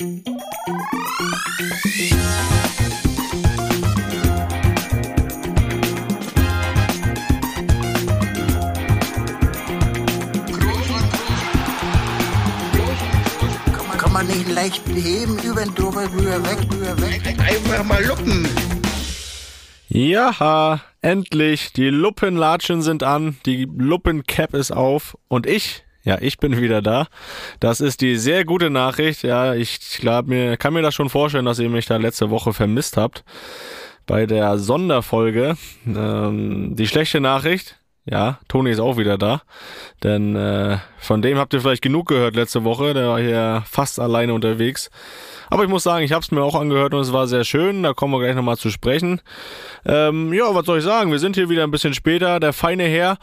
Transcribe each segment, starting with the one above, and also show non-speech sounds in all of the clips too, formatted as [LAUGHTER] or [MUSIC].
Kann man nicht leicht beheben, über den drüber, rüber, weg, rüber, weg. Einfach mal luppen. Ja, endlich. Die Luppenlatschen sind an, die Luppencap ist auf und ich, ja, ich bin wieder da. Das ist die sehr gute Nachricht. Ja, ich glaube mir, kann mir das schon vorstellen, dass ihr mich da letzte Woche vermisst habt bei der Sonderfolge. Ähm, die schlechte Nachricht, ja, Toni ist auch wieder da. Denn äh, von dem habt ihr vielleicht genug gehört letzte Woche. Der war hier fast alleine unterwegs. Aber ich muss sagen, ich habe es mir auch angehört und es war sehr schön. Da kommen wir gleich nochmal zu sprechen. Ähm, ja, was soll ich sagen? Wir sind hier wieder ein bisschen später. Der feine Herr,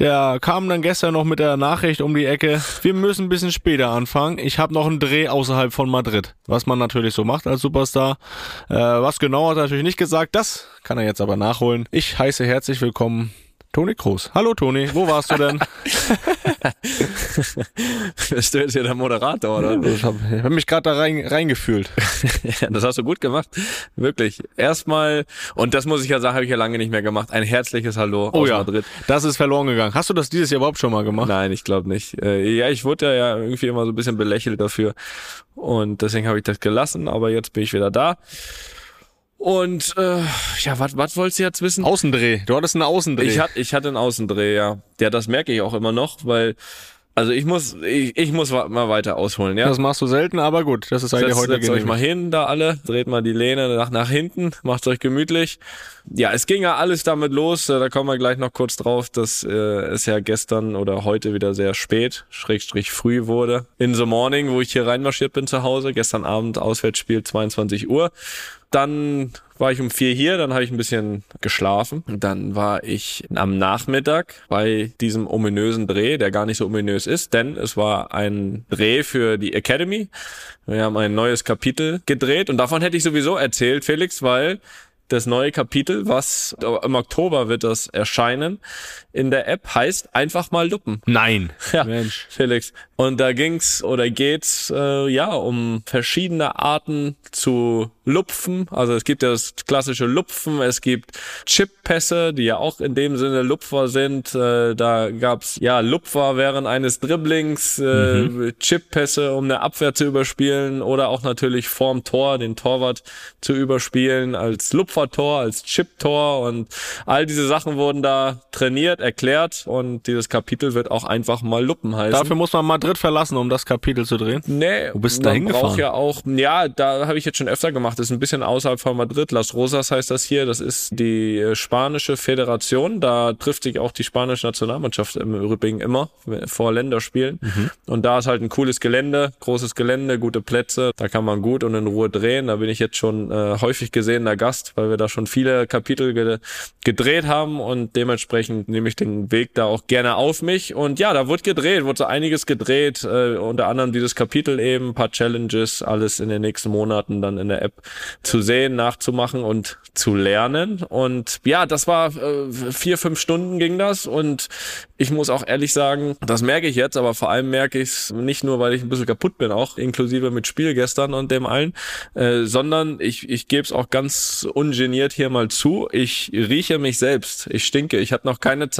der kam dann gestern noch mit der Nachricht um die Ecke. Wir müssen ein bisschen später anfangen. Ich habe noch einen Dreh außerhalb von Madrid. Was man natürlich so macht als Superstar. Äh, was genau hat er natürlich nicht gesagt. Das kann er jetzt aber nachholen. Ich heiße herzlich willkommen Toni Kroos. Hallo Toni, wo warst du denn? [LAUGHS] Bist du jetzt hier der Moderator, oder? Ich habe hab mich gerade da rein, reingefühlt. ja, [LAUGHS] das hast du gut gemacht. Wirklich. Erstmal, und das muss ich ja sagen, habe ich ja lange nicht mehr gemacht, ein herzliches Hallo Oh aus ja, Madrid. das ist verloren gegangen. Hast du das dieses Jahr überhaupt schon mal gemacht? Nein, ich glaube nicht. Äh, Ja, ich wurde ja irgendwie immer so ein bisschen belächelt dafür. Und deswegen habe ich das gelassen, aber jetzt bin ich wieder da. Und äh, ja, was was wolltest du jetzt wissen? Außendreh. Du hattest einen Außendreh. Ich, hat, ich hatte einen Außendreh, ja. Ja, das merke ich auch immer noch, weil, also ich muss, ich, ich muss mal weiter ausholen, ja. das machst du selten, aber gut, das ist eigentlich Setzt, heute setzt euch mal hin, da alle, dreht mal die Lehne nach, nach hinten, macht euch gemütlich. Ja, es ging ja alles damit los, äh, da kommen wir gleich noch kurz drauf, dass äh, es ja gestern oder heute wieder sehr spät, schrägstrich früh wurde. In the morning, wo ich hier reinmarschiert bin zu Hause, gestern Abend Auswärtsspiel 22 Uhr. Dann war ich um vier hier, dann habe ich ein bisschen geschlafen. Dann war ich am Nachmittag bei diesem ominösen Dreh, der gar nicht so ominös ist, denn es war ein Dreh für die Academy. Wir haben ein neues Kapitel gedreht und davon hätte ich sowieso erzählt, Felix, weil das neue Kapitel, was im Oktober wird das erscheinen, in der App heißt einfach mal Luppen. Nein. Ja, Mensch. Felix. Und da ging's oder geht's äh, ja um verschiedene Arten zu lupfen. Also es gibt ja das klassische Lupfen, es gibt Chip-Pässe, die ja auch in dem Sinne Lupfer sind. Äh, da gab's ja Lupfer während eines Dribblings, äh, Chip-Pässe, um eine Abwehr zu überspielen oder auch natürlich vorm Tor den Torwart zu überspielen als Lupfertor, als Chip-Tor und all diese Sachen wurden da trainiert, erklärt und dieses Kapitel wird auch einfach mal Luppen heißen. Dafür muss man Madrid verlassen, um das Kapitel zu drehen. Nee, Wo bist du da man hingefahren? braucht ja auch, ja, da habe ich jetzt schon öfter gemacht. Das ist ein bisschen außerhalb von Madrid. Las Rosas heißt das hier. Das ist die äh, spanische Föderation. Da trifft sich auch die spanische Nationalmannschaft im Übrigen immer vor Länderspielen. Mhm. Und da ist halt ein cooles Gelände, großes Gelände, gute Plätze. Da kann man gut und in Ruhe drehen. Da bin ich jetzt schon äh, häufig gesehener Gast, weil wir da schon viele Kapitel ge gedreht haben und dementsprechend nehme ich den Weg da auch gerne auf mich. Und ja, da wurde gedreht, wurde so einiges gedreht, äh, unter anderem dieses Kapitel eben, paar Challenges, alles in den nächsten Monaten dann in der App zu sehen, nachzumachen und zu lernen. Und ja, das war äh, vier, fünf Stunden ging das und ich muss auch ehrlich sagen, das merke ich jetzt, aber vor allem merke ich es nicht nur, weil ich ein bisschen kaputt bin, auch inklusive mit Spiel gestern und dem allen, äh, sondern ich, ich gebe es auch ganz ungeniert hier mal zu. Ich rieche mich selbst. Ich stinke. Ich hatte noch keine Zeit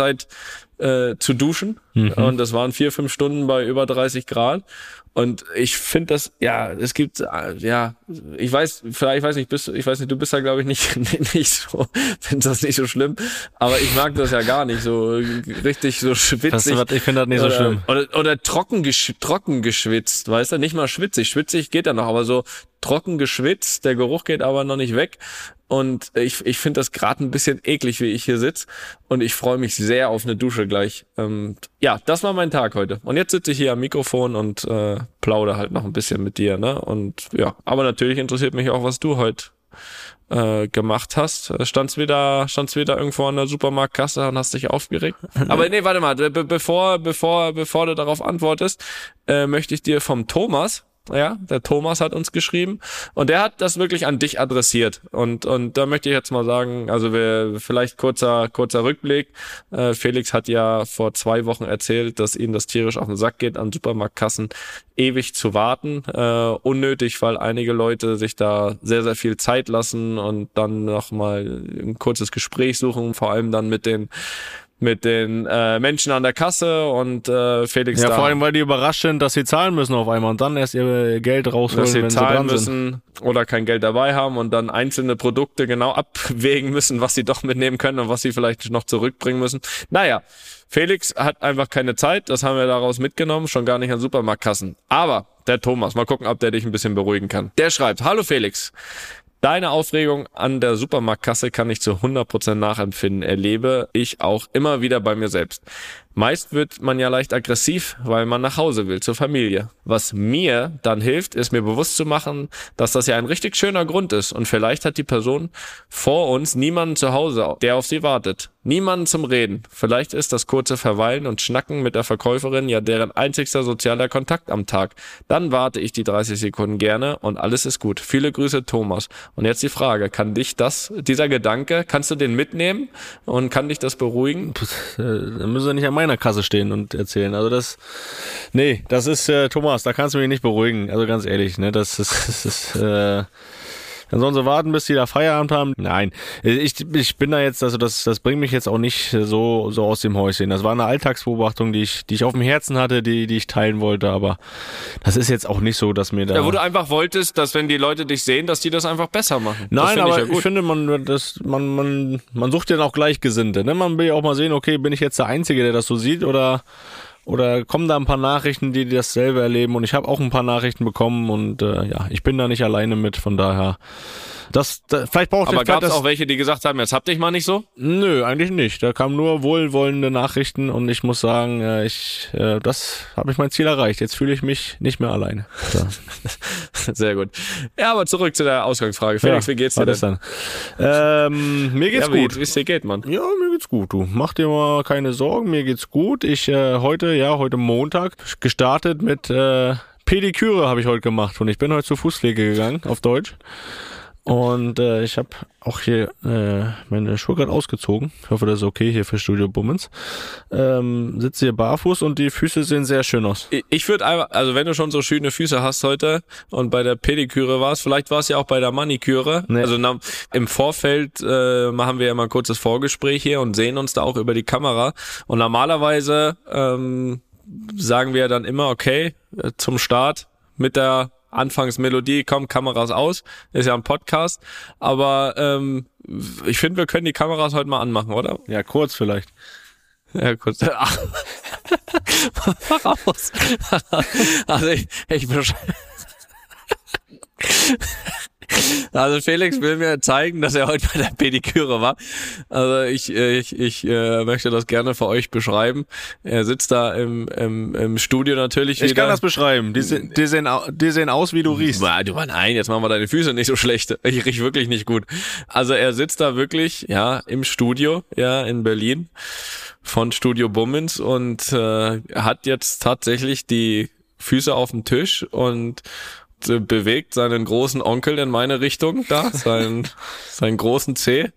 äh, zu duschen und das waren vier, fünf Stunden bei über 30 Grad. Und ich finde das, ja, es gibt, äh, ja, ich weiß, vielleicht, ich weiß nicht, bist, ich weiß nicht, du bist da glaube ich [LAUGHS] nicht, nicht so, findest das nicht so schlimm, aber ich mag das ja gar nicht, so richtig so schwitzig. Was, ich finde das nicht so oder, schlimm. Oder, oder trocken, gesch trocken geschwitzt, weißt du, nicht mal schwitzig, schwitzig geht ja noch, aber so trocken geschwitzt, der Geruch geht aber noch nicht weg. Und ich, ich finde das gerade ein bisschen eklig, wie ich hier sitz. Und ich freue mich sehr auf eine Dusche gleich. Ähm, ja, das war mein Tag heute. Und jetzt sitze ich hier am Mikrofon und äh, plaudere halt noch ein bisschen mit dir. Ne? Und ja, aber natürlich interessiert mich auch, was du heute äh, gemacht hast. Äh, Standst wieder, standst wieder irgendwo an der Supermarktkasse und hast dich aufgeregt. [LAUGHS] Aber nee, warte mal, be bevor, bevor, bevor du darauf antwortest, äh, möchte ich dir vom Thomas ja, der Thomas hat uns geschrieben und der hat das wirklich an dich adressiert und und da möchte ich jetzt mal sagen, also wir vielleicht kurzer kurzer Rückblick. Äh, Felix hat ja vor zwei Wochen erzählt, dass ihm das tierisch auf den Sack geht, an Supermarktkassen ewig zu warten, äh, unnötig, weil einige Leute sich da sehr sehr viel Zeit lassen und dann noch mal ein kurzes Gespräch suchen, vor allem dann mit den mit den äh, Menschen an der Kasse und äh, Felix Ja, da. vor allem, weil die überrascht sind, dass sie zahlen müssen auf einmal und dann erst ihr Geld rausholen, dass sie wenn sie zahlen dran sind. müssen oder kein Geld dabei haben und dann einzelne Produkte genau abwägen müssen, was sie doch mitnehmen können und was sie vielleicht noch zurückbringen müssen. Naja, Felix hat einfach keine Zeit, das haben wir daraus mitgenommen, schon gar nicht an Supermarktkassen. Aber der Thomas, mal gucken, ob der dich ein bisschen beruhigen kann. Der schreibt, hallo Felix, Deine Aufregung an der Supermarktkasse kann ich zu 100% nachempfinden, erlebe ich auch immer wieder bei mir selbst. Meist wird man ja leicht aggressiv, weil man nach Hause will, zur Familie. Was mir dann hilft, ist mir bewusst zu machen, dass das ja ein richtig schöner Grund ist und vielleicht hat die Person vor uns niemanden zu Hause, der auf sie wartet. Niemanden zum Reden. Vielleicht ist das kurze Verweilen und Schnacken mit der Verkäuferin ja deren einzigster sozialer Kontakt am Tag. Dann warte ich die 30 Sekunden gerne und alles ist gut. Viele Grüße, Thomas. Und jetzt die Frage, kann dich das, dieser Gedanke, kannst du den mitnehmen und kann dich das beruhigen? Äh, Dann müssen sie nicht an meiner Kasse stehen und erzählen. Also das, nee, das ist, äh, Thomas, da kannst du mich nicht beruhigen. Also ganz ehrlich, ne, das ist, das ist, äh, dann sollen sie warten, bis die da Feierabend haben. Nein, ich, ich bin da jetzt, also das, das bringt mich jetzt auch nicht so, so aus dem Häuschen. Das war eine Alltagsbeobachtung, die ich, die ich auf dem Herzen hatte, die, die ich teilen wollte, aber das ist jetzt auch nicht so, dass mir da. Ja, wo du einfach wolltest, dass wenn die Leute dich sehen, dass die das einfach besser machen. Nein, aber ich, ich, ja gut. finde, man, das, man, man, man sucht ja auch Gleichgesinnte. Ne? Man will ja auch mal sehen, okay, bin ich jetzt der Einzige, der das so sieht oder, oder kommen da ein paar Nachrichten, die dasselbe erleben und ich habe auch ein paar Nachrichten bekommen und äh, ja, ich bin da nicht alleine mit, von daher. Das, da, vielleicht braucht aber gab es auch welche, die gesagt haben, jetzt habt dich mal nicht so? Nö, eigentlich nicht. Da kamen nur wohlwollende Nachrichten und ich muss sagen, äh, ich, äh, das habe ich mein Ziel erreicht. Jetzt fühle ich mich nicht mehr alleine. So. [LAUGHS] Sehr gut. Ja, aber zurück zu der Ausgangsfrage. Felix, wie geht's dir denn? dann? Ähm, mir geht's ja, gut. Wie es dir geht, Mann. Ja, mir geht's gut, du. Mach dir mal keine Sorgen, mir geht's gut. Ich äh, heute, ja, heute Montag gestartet mit äh, Pediküre habe ich heute gemacht und ich bin heute zur Fußpflege gegangen, auf Deutsch. Und äh, ich habe auch hier äh, meine Schuhe gerade ausgezogen. Ich hoffe, das ist okay hier für Studio Bummens. Ähm, sitze hier barfuß und die Füße sehen sehr schön aus. Ich- würde einfach, also wenn du schon so schöne Füße hast heute und bei der Pediküre warst, vielleicht war es ja auch bei der Maniküre. Nee. Also na, im Vorfeld äh, machen wir ja mal ein kurzes Vorgespräch hier und sehen uns da auch über die Kamera. Und normalerweise ähm, sagen wir dann immer, okay, äh, zum Start mit der Anfangsmelodie, komm, Kameras aus, ist ja ein Podcast, aber ähm, ich finde, wir können die Kameras heute mal anmachen, oder? Ja, kurz vielleicht. Ja, kurz. Ach. Mach aus. Also ich, ich besch- [LAUGHS] Also Felix will mir zeigen, dass er heute bei der Pediküre war. Also ich, ich, ich äh, möchte das gerne für euch beschreiben. Er sitzt da im, im, im Studio natürlich Ich wieder. kann das beschreiben. Die, die, sehen, die sehen aus, wie du riechst. Du, nein, jetzt machen wir deine Füße nicht so schlecht. Ich riech wirklich nicht gut. Also er sitzt da wirklich, ja, im Studio, ja, in Berlin von Studio Bummens und äh, hat jetzt tatsächlich die Füße auf dem Tisch und bewegt seinen großen Onkel in meine Richtung da, seinen, [LAUGHS] seinen großen Zeh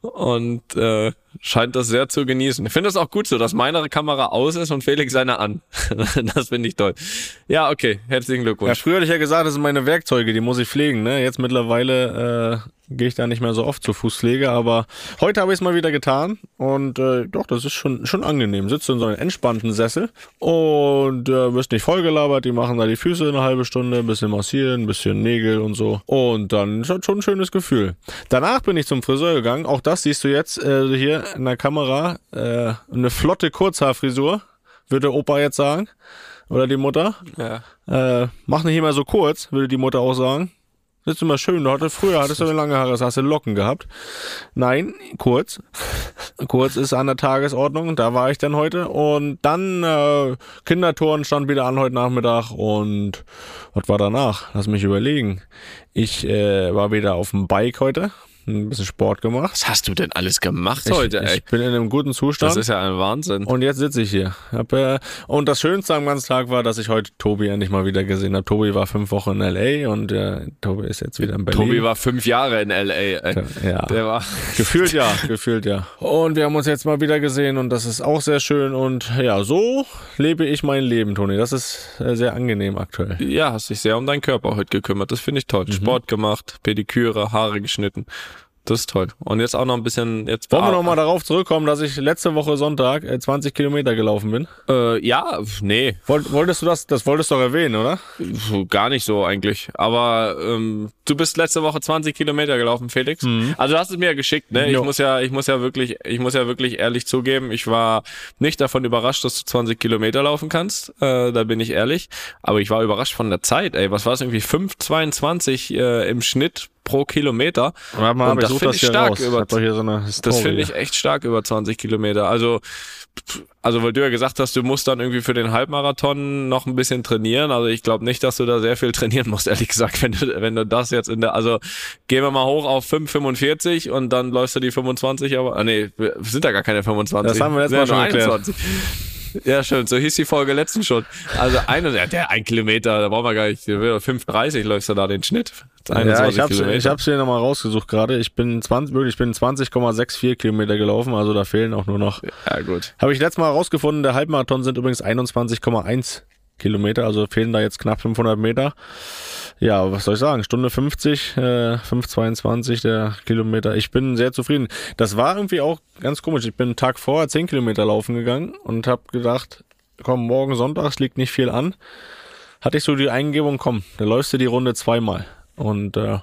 und äh, scheint das sehr zu genießen. Ich finde das auch gut so, dass meine Kamera aus ist und Felix seine an. [LAUGHS] das finde ich toll. Ja, okay, herzlichen Ja, Glückwunsch. früher hatte ich ja gesagt, das sind meine Werkzeuge, die muss ich pflegen. Ne? Jetzt mittlerweile äh, gehe ich da nicht mehr so oft zur Fußpflege, aber heute habe ich es mal wieder getan und äh, doch, das ist schon schon angenehm. Sitzt in so einem entspannten Sessel und äh, wirst nicht vollgelabert. Die machen da die Füße eine halbe Stunde, ein bisschen massieren, ein bisschen Nägel und so und dann ist das schon ein schönes Gefühl. Danach bin ich zum Friseur gegangen. Auch das siehst du jetzt äh, hier in der Kamera. Äh, eine flotte Kurzhaarfrisur, würde Opa jetzt sagen. Oder die Mutter. Ja. Äh, mach nicht immer so kurz, würde die Mutter auch sagen. Das ist immer schön. Du hattest, früher hattest du lange Haare, hast du Locken gehabt. Nein, kurz. [LAUGHS] kurz ist an der Tagesordnung. Da war ich dann heute. Und dann äh, Kindertouren stand wieder an heute Nachmittag. Und was war danach? Lass mich überlegen. Ich äh, war wieder auf dem Bike heute. Ein bisschen Sport gemacht. Was hast du denn alles gemacht Ich, heute, ey? ich bin in einem guten Zustand. Das ist ja ein Wahnsinn. und jetzt sitze ich hier. Hab, äh, und das Schönste am ganzen Tag war, dass ich heute Tobi endlich mal wieder gesehen habe. Tobi war fünf Wochen in L.A. und äh, Tobi ist jetzt wieder in Berlin. Tobi war fünf Jahre in L.A., ey. ja. [LAUGHS] Der war... Gefühlt ja, gefühlt ja. Und wir haben uns jetzt mal wieder gesehen und das ist auch sehr schön. Und ja, so lebe ich mein Leben, Toni. Das ist äh, sehr angenehm aktuell. Ja, hast dich sehr um deinen Körper heute gekümmert. Das finde ich toll. Mhm. Sport gemacht, Pediküre, Haare geschnitten. Das ist toll. Und jetzt auch noch ein bisschen. Jetzt Wollen wir nochmal darauf zurückkommen, dass ich letzte Woche Sonntag äh, 20 Kilometer gelaufen bin? Äh, ja, nee, Wollt, wolltest du das, das wolltest du doch erwähnen, oder? gar nicht so eigentlich. Aber ähm, du bist letzte Woche 20 Kilometer gelaufen, Felix. Also du hast es mir ja geschickt, ne? Ich Jo. muss ja, ich muss ja wirklich, ich muss ja wirklich ehrlich zugeben, ich war nicht davon überrascht, dass du 20 Kilometer laufen kannst. Äh, da bin ich ehrlich. Aber ich war überrascht von der Zeit. Ey, was war es irgendwie 5,22 äh, im Schnitt pro Kilometer? Warte mal, Und das finde das ich hier stark raus. über- ich so Das finde ich echt stark über 20 Kilometer. Also, also weil du ja gesagt hast, du musst dann irgendwie für den Halbmarathon noch ein bisschen trainieren. Also ich glaube nicht, dass du da sehr viel [LAUGHS] trainieren musst, ehrlich gesagt, wenn du, wenn du das jetzt in der, also gehen wir mal hoch auf 5,45 und dann läufst du die 25, aber, ah nee, sind da gar keine 25. Das haben wir letztes Sind Mal schon nur geklärt. 21. Ja, schön. So hieß die Folge letzten schon. Also eine, ja, der ein Kilometer, da brauchen wir gar nicht. 5,30 läufst du da den Schnitt. Ja, 21 ich hab's, Kilometer. ich hab's hier nochmal rausgesucht gerade. Ich bin 20, wirklich, ich bin 20,64 Kilometer gelaufen, also da fehlen auch nur noch. ja, gut. Habe ich letztes Mal rausgefunden, der Halbmarathon sind übrigens 21,1 Kilometer, also fehlen da jetzt knapp 500 Meter. Ja, was soll ich sagen? Stunde 50, äh, 5,22 der Kilometer. Ich bin sehr zufrieden. Das war irgendwie auch ganz komisch. Ich bin einen Tag vorher 10 Kilometer laufen gegangen und habe gedacht, komm, morgen Sonntags liegt nicht viel an. Hatte ich so die Eingebung, komm, da läufst du die Runde zweimal. Und äh,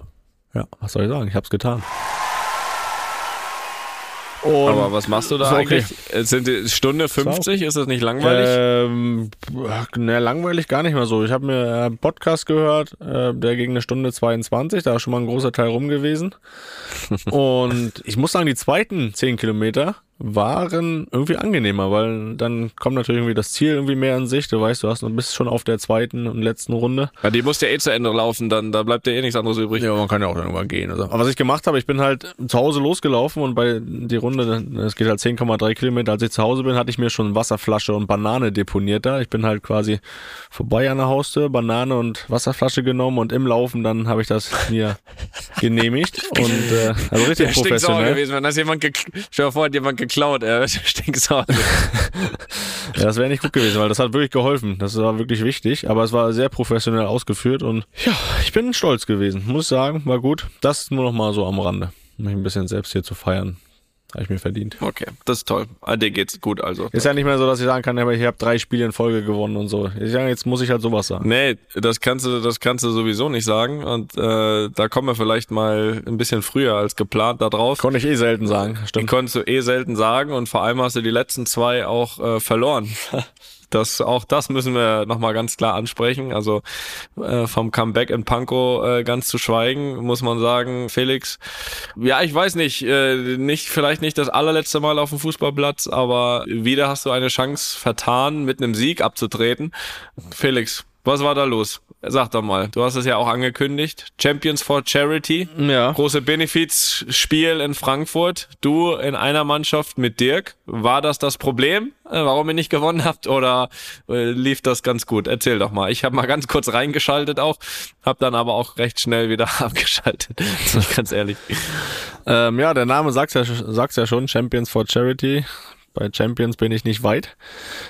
ja, was soll ich sagen? Ich hab's getan. Und Aber was machst du da okay. eigentlich? Äh, Sind die Stunde 50? Ist das nicht langweilig? Ähm, ne, langweilig gar nicht mehr so. Ich habe mir einen Podcast gehört, äh, der gegen eine Stunde 22, da ist schon mal ein großer Teil rum gewesen. [LAUGHS] Und ich muss sagen, die zweiten 10 Kilometer waren irgendwie angenehmer, weil dann kommt natürlich irgendwie das Ziel irgendwie mehr in Sicht. Du weißt, du hast, du bist schon auf der zweiten und letzten Runde. Ja, die muss ja eh zu Ende laufen, dann da bleibt ja eh nichts anderes übrig. Ja, man kann ja auch irgendwann gehen. Also. Aber was ich gemacht habe, ich bin halt zu Hause losgelaufen und bei die Runde, es geht halt 10,3 Kilometer, als ich zu Hause bin, hatte ich mir schon Wasserflasche und Banane deponiert da. Ich bin halt quasi vorbei an der Haustür, Banane und Wasserflasche genommen und im Laufen dann habe ich das mir [LAUGHS] genehmigt und äh, also richtig Der professionell. gewesen, wenn das jemand stell dir vor, jemand geklaut, er. [LAUGHS] [LAUGHS] Ja, das wäre nicht gut gewesen, weil das hat wirklich geholfen. Das war wirklich wichtig, aber es war sehr professionell ausgeführt und ja, ich bin stolz gewesen, muss sagen, war gut. Das nur noch mal so am Rande, um mich ein bisschen selbst hier zu feiern. Habe ich mir verdient. Okay, das ist toll. Ah, dir geht's gut also. Ist ja nicht mehr so, dass ich sagen kann, ich habe drei Spiele in Folge gewonnen und so. Ich sage, jetzt muss ich halt sowas sagen. Nee, das kannst du, das kannst du sowieso nicht sagen. Und äh, da kommen wir vielleicht mal ein bisschen früher als geplant da drauf. Konnte ich eh selten sagen. Die Stimmt. konntest du eh selten sagen und vor allem hast du die letzten zwei auch äh, verloren. [LAUGHS] Das, auch das müssen wir nochmal ganz klar ansprechen. Also äh, vom Comeback in Pankow äh, ganz zu schweigen, muss man sagen, Felix. Ja, ich weiß nicht, äh, nicht vielleicht nicht das allerletzte Mal auf dem Fußballplatz, aber wieder hast du eine Chance vertan, mit einem Sieg abzutreten. Felix, was war da los? Sag doch mal, du hast es ja auch angekündigt. Champions for Charity Ja. große Benefizspiel in Frankfurt. Du in einer Mannschaft mit Dirk. War das das Problem, äh, warum ihr nicht gewonnen habt oder äh, lief das ganz gut? Erzähl doch mal. Ich habe mal ganz kurz reingeschaltet auch, habe dann aber auch recht schnell wieder [LAUGHS] abgeschaltet. Ganz ehrlich. Ähm, ja, der Name sagt's ja, sagt's ja schon, Champions for Charity. Bei Champions bin ich nicht weit.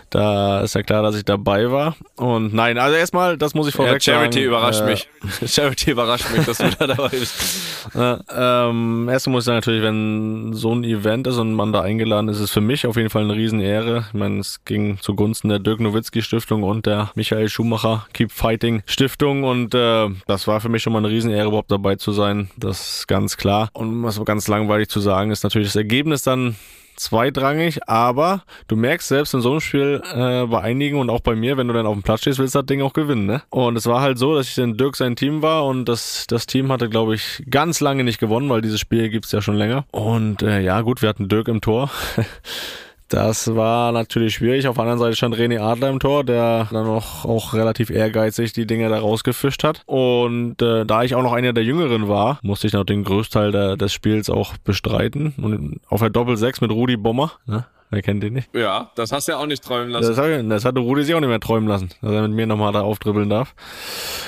Da ist ja klar, dass ich dabei war. Und nein, also erstmal, das muss ich Ja, vorweg Charity sagen. überrascht äh, mich. [LAUGHS] [LAUGHS] Charity überrascht mich, dass du da dabei bist. [LAUGHS] Äh, ähm, erstmal muss ich sagen, natürlich, wenn so ein Event ist und man da eingeladen ist, ist es für mich auf jeden Fall eine Riesenehre. Ich meine, es ging zugunsten der Dirk Nowitzki Stiftung und der Michael Schumacher Keep Fighting Stiftung und äh, das war für mich schon mal eine Riesenehre, überhaupt dabei zu sein. Das ist ganz klar. Und was ganz langweilig zu sagen ist natürlich das Ergebnis dann zweitrangig, aber du merkst selbst in so einem Spiel äh, bei einigen und auch bei mir, wenn du dann auf dem Platz stehst, willst du das Ding auch gewinnen, ne? Und es war halt so, dass ich in Dirk sein Team war und das, das Team hatte, glaube ich, ganz lange nicht gewonnen, weil dieses Spiel gibt's ja schon länger. Und äh, ja, gut, wir hatten Dirk im Tor. [LAUGHS] Das war natürlich schwierig. Auf der anderen Seite stand René Adler im Tor, der dann auch, auch relativ ehrgeizig die Dinge da rausgefischt hat. Und äh, da ich auch noch einer der Jüngeren war, musste ich noch den Größteil der, des Spiels auch bestreiten. Und auf der Doppel-6 mit Rudi Bommer, ne? Wer kennt den nicht? Ja, das hast du ja auch nicht träumen lassen. Das, das hatte Rudi sich auch nicht mehr träumen lassen, dass er mit mir nochmal da aufdribbeln darf.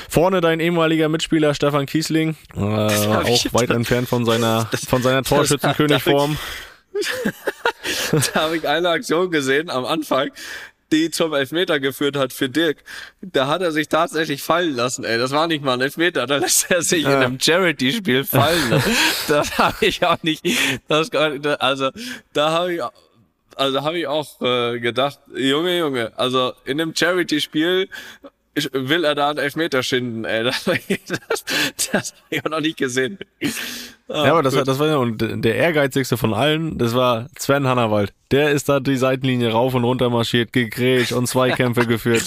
Vorne dein ehemaliger Mitspieler Stefan Kiesling, äh, [LAUGHS] auch weit entfernt von seiner, von seiner Torschützenkönigform. [LAUGHS] [LAUGHS] da habe ich eine Aktion gesehen am Anfang, die zum Elfmeter geführt hat für Dirk. Da hat er sich tatsächlich fallen lassen, ey. Das war nicht mal ein Elfmeter, da lässt er sich ja. in einem Charity-Spiel fallen. [LAUGHS] das habe ich auch nicht. Das, also, da habe ich also habe ich auch äh, gedacht, Junge, Junge, also in einem Charity-Spiel will er da einen Elfmeter schinden, ey. [LAUGHS] Das, das, das habe ich auch noch nicht gesehen. Ah, ja, aber das, war, das war ja und der ehrgeizigste von allen, das war Sven Hannawald. Der ist da die Seitenlinie rauf und runter marschiert, gegrätscht und Zweikämpfe [LAUGHS] geführt.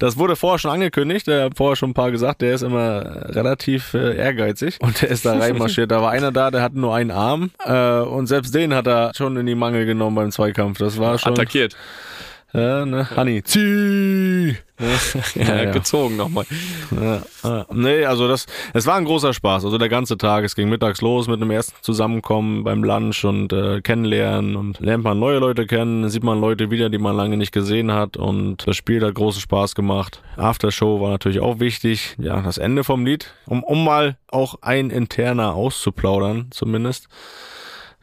Das wurde vorher schon angekündigt, der hat vorher schon ein paar gesagt, der ist immer relativ äh, ehrgeizig und der ist da reinmarschiert. Da war einer da, der hatte nur einen Arm äh, und selbst den hat er schon in die Mangel genommen beim Zweikampf. Das war schon... Attackiert. Ja, ne? Honey, zieh! [LAUGHS] ja, ja, gezogen nochmal. Ja, ja. Nee, also das, es war ein großer Spaß. Also der ganze Tag, es ging mittags los mit einem ersten Zusammenkommen beim Lunch und äh, kennenlernen und lernt man neue Leute kennen, sieht man Leute wieder, die man lange nicht gesehen hat und das Spiel hat großen Spaß gemacht. Aftershow war natürlich auch wichtig. Ja, das Ende vom Lied, um, um mal auch ein interner auszuplaudern, zumindest.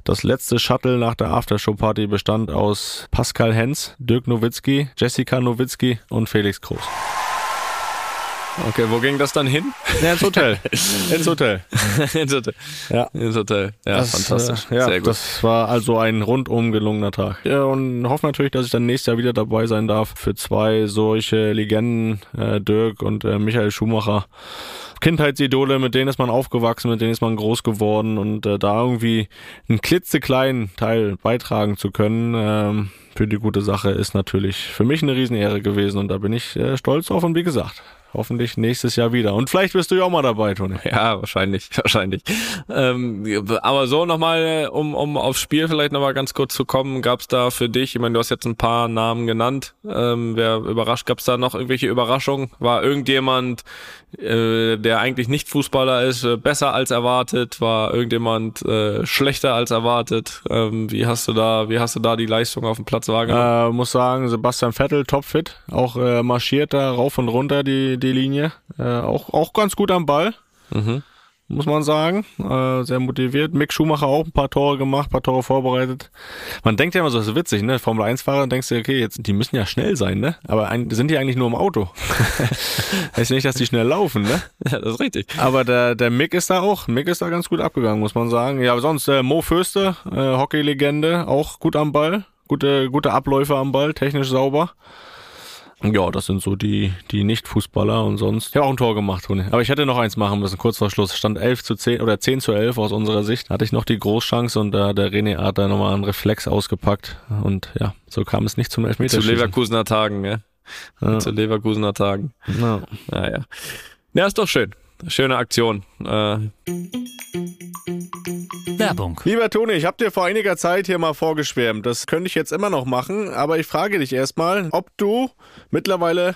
Das letzte Shuttle nach der Aftershow-Party bestand aus Pascal Hens, Dirk Nowitzki, Jessica Nowitzki und Felix Groß. Okay, wo ging das dann hin? Ja, ins Hotel. [LAUGHS] ins Hotel. [LAUGHS] ins Hotel. Ja. Ins Hotel. Ja, das, fantastisch. Äh, ja, Sehr gut. Das war also ein rundum gelungener Tag. Ja, und hoffe natürlich, dass ich dann nächstes Jahr wieder dabei sein darf für zwei solche Legenden, äh, Dirk und äh, Michael Schumacher. Kindheitsidole, mit denen ist man aufgewachsen, mit denen ist man groß geworden und äh, da irgendwie einen klitzekleinen Teil beitragen zu können ähm, für die gute Sache ist natürlich für mich eine Riesenehre gewesen und da bin ich äh, stolz drauf und wie gesagt, hoffentlich nächstes Jahr wieder. Und vielleicht bist du ja auch mal dabei, Toni. [LAUGHS] Ja, wahrscheinlich, [LAUGHS] wahrscheinlich. Ähm, aber so nochmal, um, um aufs Spiel vielleicht nochmal ganz kurz zu kommen, gab es da für dich, ich meine, du hast jetzt ein paar Namen genannt, ähm, wer überrascht, gab es da noch irgendwelche Überraschungen? War irgendjemand, äh, der eigentlich nicht Fußballer ist, äh, besser als erwartet? War irgendjemand äh, schlechter als erwartet? Ähm, wie hast du da, wie hast du da die Leistung auf dem Platz wahrgenommen? Äh, muss sagen, Sebastian Vettel topfit, auch äh, marschiert da rauf und runter die die Linie. Äh, auch, auch ganz gut am Ball. Mhm. Muss man sagen. Äh, sehr motiviert. Mick Schumacher auch ein paar Tore gemacht, ein paar Tore vorbereitet. Man denkt ja immer so, das ist witzig, ne? Formel 1-Fahrer denkst du, okay, jetzt, die müssen ja schnell sein, ne? Aber ein, sind die eigentlich nur im Auto? [LAUGHS] heißt nicht, dass die schnell laufen, ne? Ja, das ist richtig. Aber der, der Mick ist da auch. Mick ist da ganz gut abgegangen, muss man sagen. Ja, aber sonst äh, Mo Fürste, äh, Hockey-Legende, auch gut am Ball. Gute, gute Abläufe am Ball, technisch sauber. Ja, das sind so die, die Nicht-Fußballer und sonst. Ja, auch ein Tor gemacht, Toni. Aber ich hätte noch eins machen müssen, kurz vor Schluss. Stand 11 zu 10 oder 10 zu 11 aus unserer Sicht. Hatte ich noch die Großchance und da der René hat da nochmal einen Reflex ausgepackt. Und ja, so kam es nicht zum Elfmeter. Zu Leverkusener Tagen, ja. ja. Zu Leverkusener Tagen. Ja. Naja. Ja, ist doch schön. Schöne Aktion. Äh. Werbung. Lieber Toni, ich habe dir vor einiger Zeit hier mal vorgeschwärmt. Das könnte ich jetzt immer noch machen, aber ich frage dich erstmal, ob du mittlerweile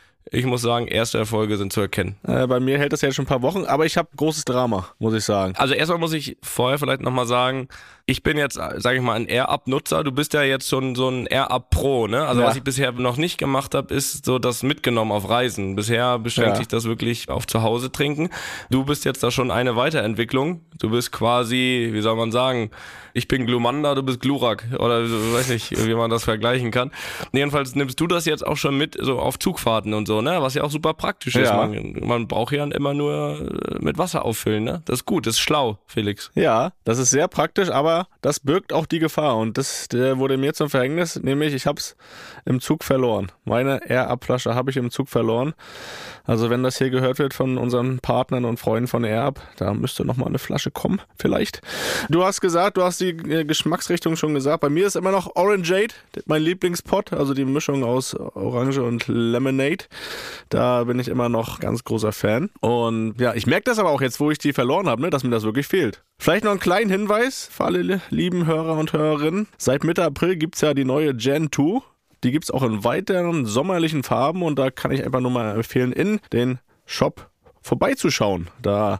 ich muss sagen, erste Erfolge sind zu erkennen. Äh, bei mir hält das ja schon ein paar Wochen, aber ich habe großes Drama, muss ich sagen. Also erstmal muss ich vorher vielleicht nochmal sagen, ich bin jetzt, sage ich mal, ein Air-Up-Nutzer. Du bist ja jetzt schon so ein Air-Up-Pro, ne? Also Ja. was ich bisher noch nicht gemacht habe, ist so das mitgenommen auf Reisen. Bisher beschränkt Ja. sich das wirklich auf zu Hause trinken. Du bist jetzt da schon eine Weiterentwicklung. Du bist quasi, wie soll man sagen, ich bin Glumanda, du bist Glurak. Oder weiß nicht, wie man das vergleichen kann. Jedenfalls nimmst du das jetzt auch schon mit, so auf Zugfahrten und so, ne? Was ja auch super praktisch ist. Ja. Man, man braucht ja immer nur äh, mit Wasser auffüllen, ne? Das ist gut, das ist schlau, Felix. Ja, das ist sehr praktisch, aber das birgt auch die Gefahr und das wurde mir zum Verhängnis, nämlich ich habe es im Zug verloren. Meine Air-Up-Flasche habe ich im Zug verloren. Also wenn das hier gehört wird von unseren Partnern und Freunden von Air-Up, da müsste noch mal eine Flasche kommen, vielleicht. Du hast gesagt, du hast die äh, Geschmacksrichtung schon gesagt. Bei mir ist immer noch Orangeade, mein Lieblingspot, also die Mischung aus Orange und Lemonade. Da bin ich immer noch ganz großer Fan. Und ja, ich merke das aber auch jetzt, wo ich die verloren habe, ne, dass mir das wirklich fehlt. Vielleicht noch einen kleinen Hinweis für alle li- lieben Hörer und Hörerinnen. Seit Mitte April gibt's ja die neue Gen 2. Die gibt's auch in weiteren sommerlichen Farben und da kann ich einfach nur mal empfehlen, in den Shop vorbeizuschauen. Da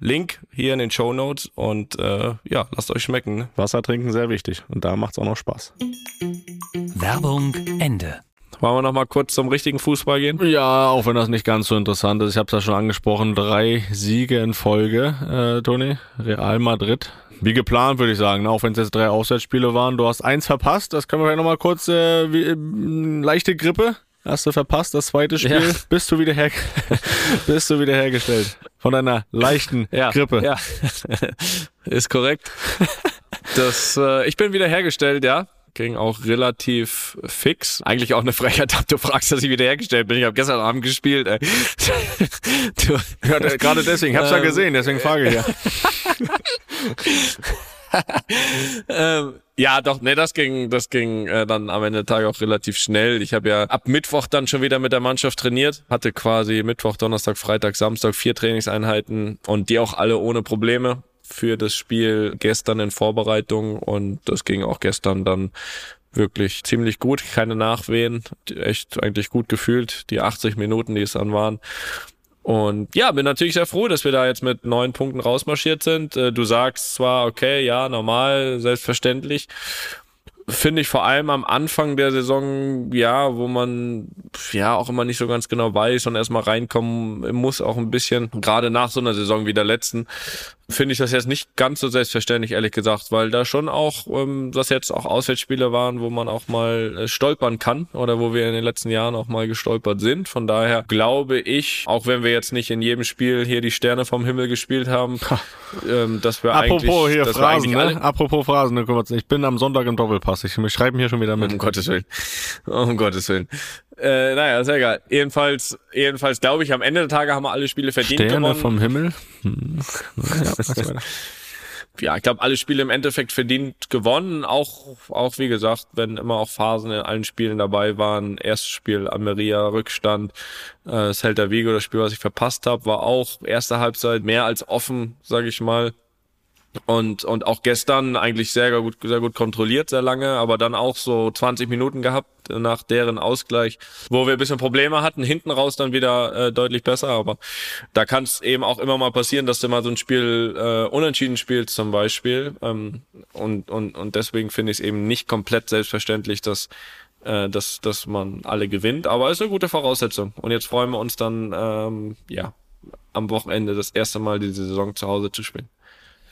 Link hier in den Show Notes und äh, ja, lasst euch schmecken. Ne? Wasser trinken sehr wichtig und da macht's auch noch Spaß. Werbung Ende. Wollen wir noch mal kurz zum richtigen Fußball gehen? Ja, auch wenn das nicht ganz so interessant ist. Ich habe es ja schon angesprochen. Drei Siege in Folge, äh, Toni. Real Madrid. Wie geplant, würde ich sagen. ne? Auch wenn es jetzt drei Auswärtsspiele waren. Du hast eins verpasst. Das können wir vielleicht nochmal kurz. Äh, wie, äh, leichte Grippe. Hast du verpasst, das zweite Spiel. Ja. Bist du wieder her [LAUGHS] bist du wieder hergestellt. Von deiner leichten [LAUGHS] Grippe. Ja, [LAUGHS] ist korrekt. Das, äh, ich bin wieder hergestellt, ja. Ging auch relativ fix. Eigentlich auch eine Frechheit, [LAUGHS] du fragst, dass ich wieder hergestellt bin. Ich habe gestern Abend gespielt. Ey. Du, Ja, Gerade deswegen. Ich hab's ja Ähm, gesehen, deswegen frage ich ja. [LAUGHS] ähm, ja, doch, nee, das ging, das ging äh, dann am Ende des Tages auch relativ schnell. Ich habe ja ab Mittwoch dann schon wieder mit der Mannschaft trainiert, hatte quasi Mittwoch, Donnerstag, Freitag, Samstag vier Trainingseinheiten und die auch alle ohne Probleme für das Spiel gestern in Vorbereitung und das ging auch gestern dann wirklich ziemlich gut, keine Nachwehen, echt eigentlich gut gefühlt, die 80 Minuten, die es dann waren. Und ja, bin natürlich sehr froh, dass wir da jetzt mit neun Punkten rausmarschiert sind. Äh, Du sagst zwar, okay, ja, normal, selbstverständlich. Finde ich vor allem am Anfang der Saison, ja, wo man ja auch immer nicht so ganz genau weiß und erstmal reinkommen muss, auch ein bisschen, gerade nach so einer Saison wie der letzten, finde ich das jetzt nicht ganz so selbstverständlich, ehrlich gesagt, weil da schon auch, ähm, das jetzt auch Auswärtsspiele waren, wo man auch mal äh, stolpern kann oder wo wir in den letzten Jahren auch mal gestolpert sind. Von daher glaube ich, auch wenn wir jetzt nicht in jedem Spiel hier die Sterne vom Himmel gespielt haben, ähm, dass wir eigentlich, Apropos hier dass wir Phrasen, eigentlich ne? Apropos Phrasen, ne? Ich bin am Sonntag im Doppelpass. Ich, ich schreibe hier schon wieder mit. Um Gottes Willen. Um Gottes Willen. Äh, naja, ist ja egal. Jedenfalls, jedenfalls glaube ich, am Ende der Tage haben wir alle Spiele verdient Sterne gewonnen. vom Himmel. Hm. [LAUGHS] Ja, ja, ich glaube, alle Spiele im Endeffekt verdient gewonnen. Auch, auch wie gesagt, wenn immer auch Phasen in allen Spielen dabei waren. Erstes Spiel Ameria, Rückstand, äh, Celta Vigo, das Spiel, was ich verpasst habe, war auch erste Halbzeit mehr als offen, sage ich mal und und auch gestern eigentlich sehr gut sehr gut kontrolliert sehr lange aber dann auch so 20 Minuten gehabt nach deren Ausgleich wo wir ein bisschen Probleme hatten. Hinten raus dann wieder äh, deutlich besser aber da kann es eben auch immer mal passieren dass du mal so ein Spiel äh, unentschieden spielst zum Beispiel. Ähm, und und und deswegen finde ich es eben nicht komplett selbstverständlich dass äh, dass dass man alle gewinnt. Aber ist eine gute Voraussetzung. Und jetzt freuen wir uns dann ähm, ja am Wochenende das erste Mal diese Saison zu Hause zu spielen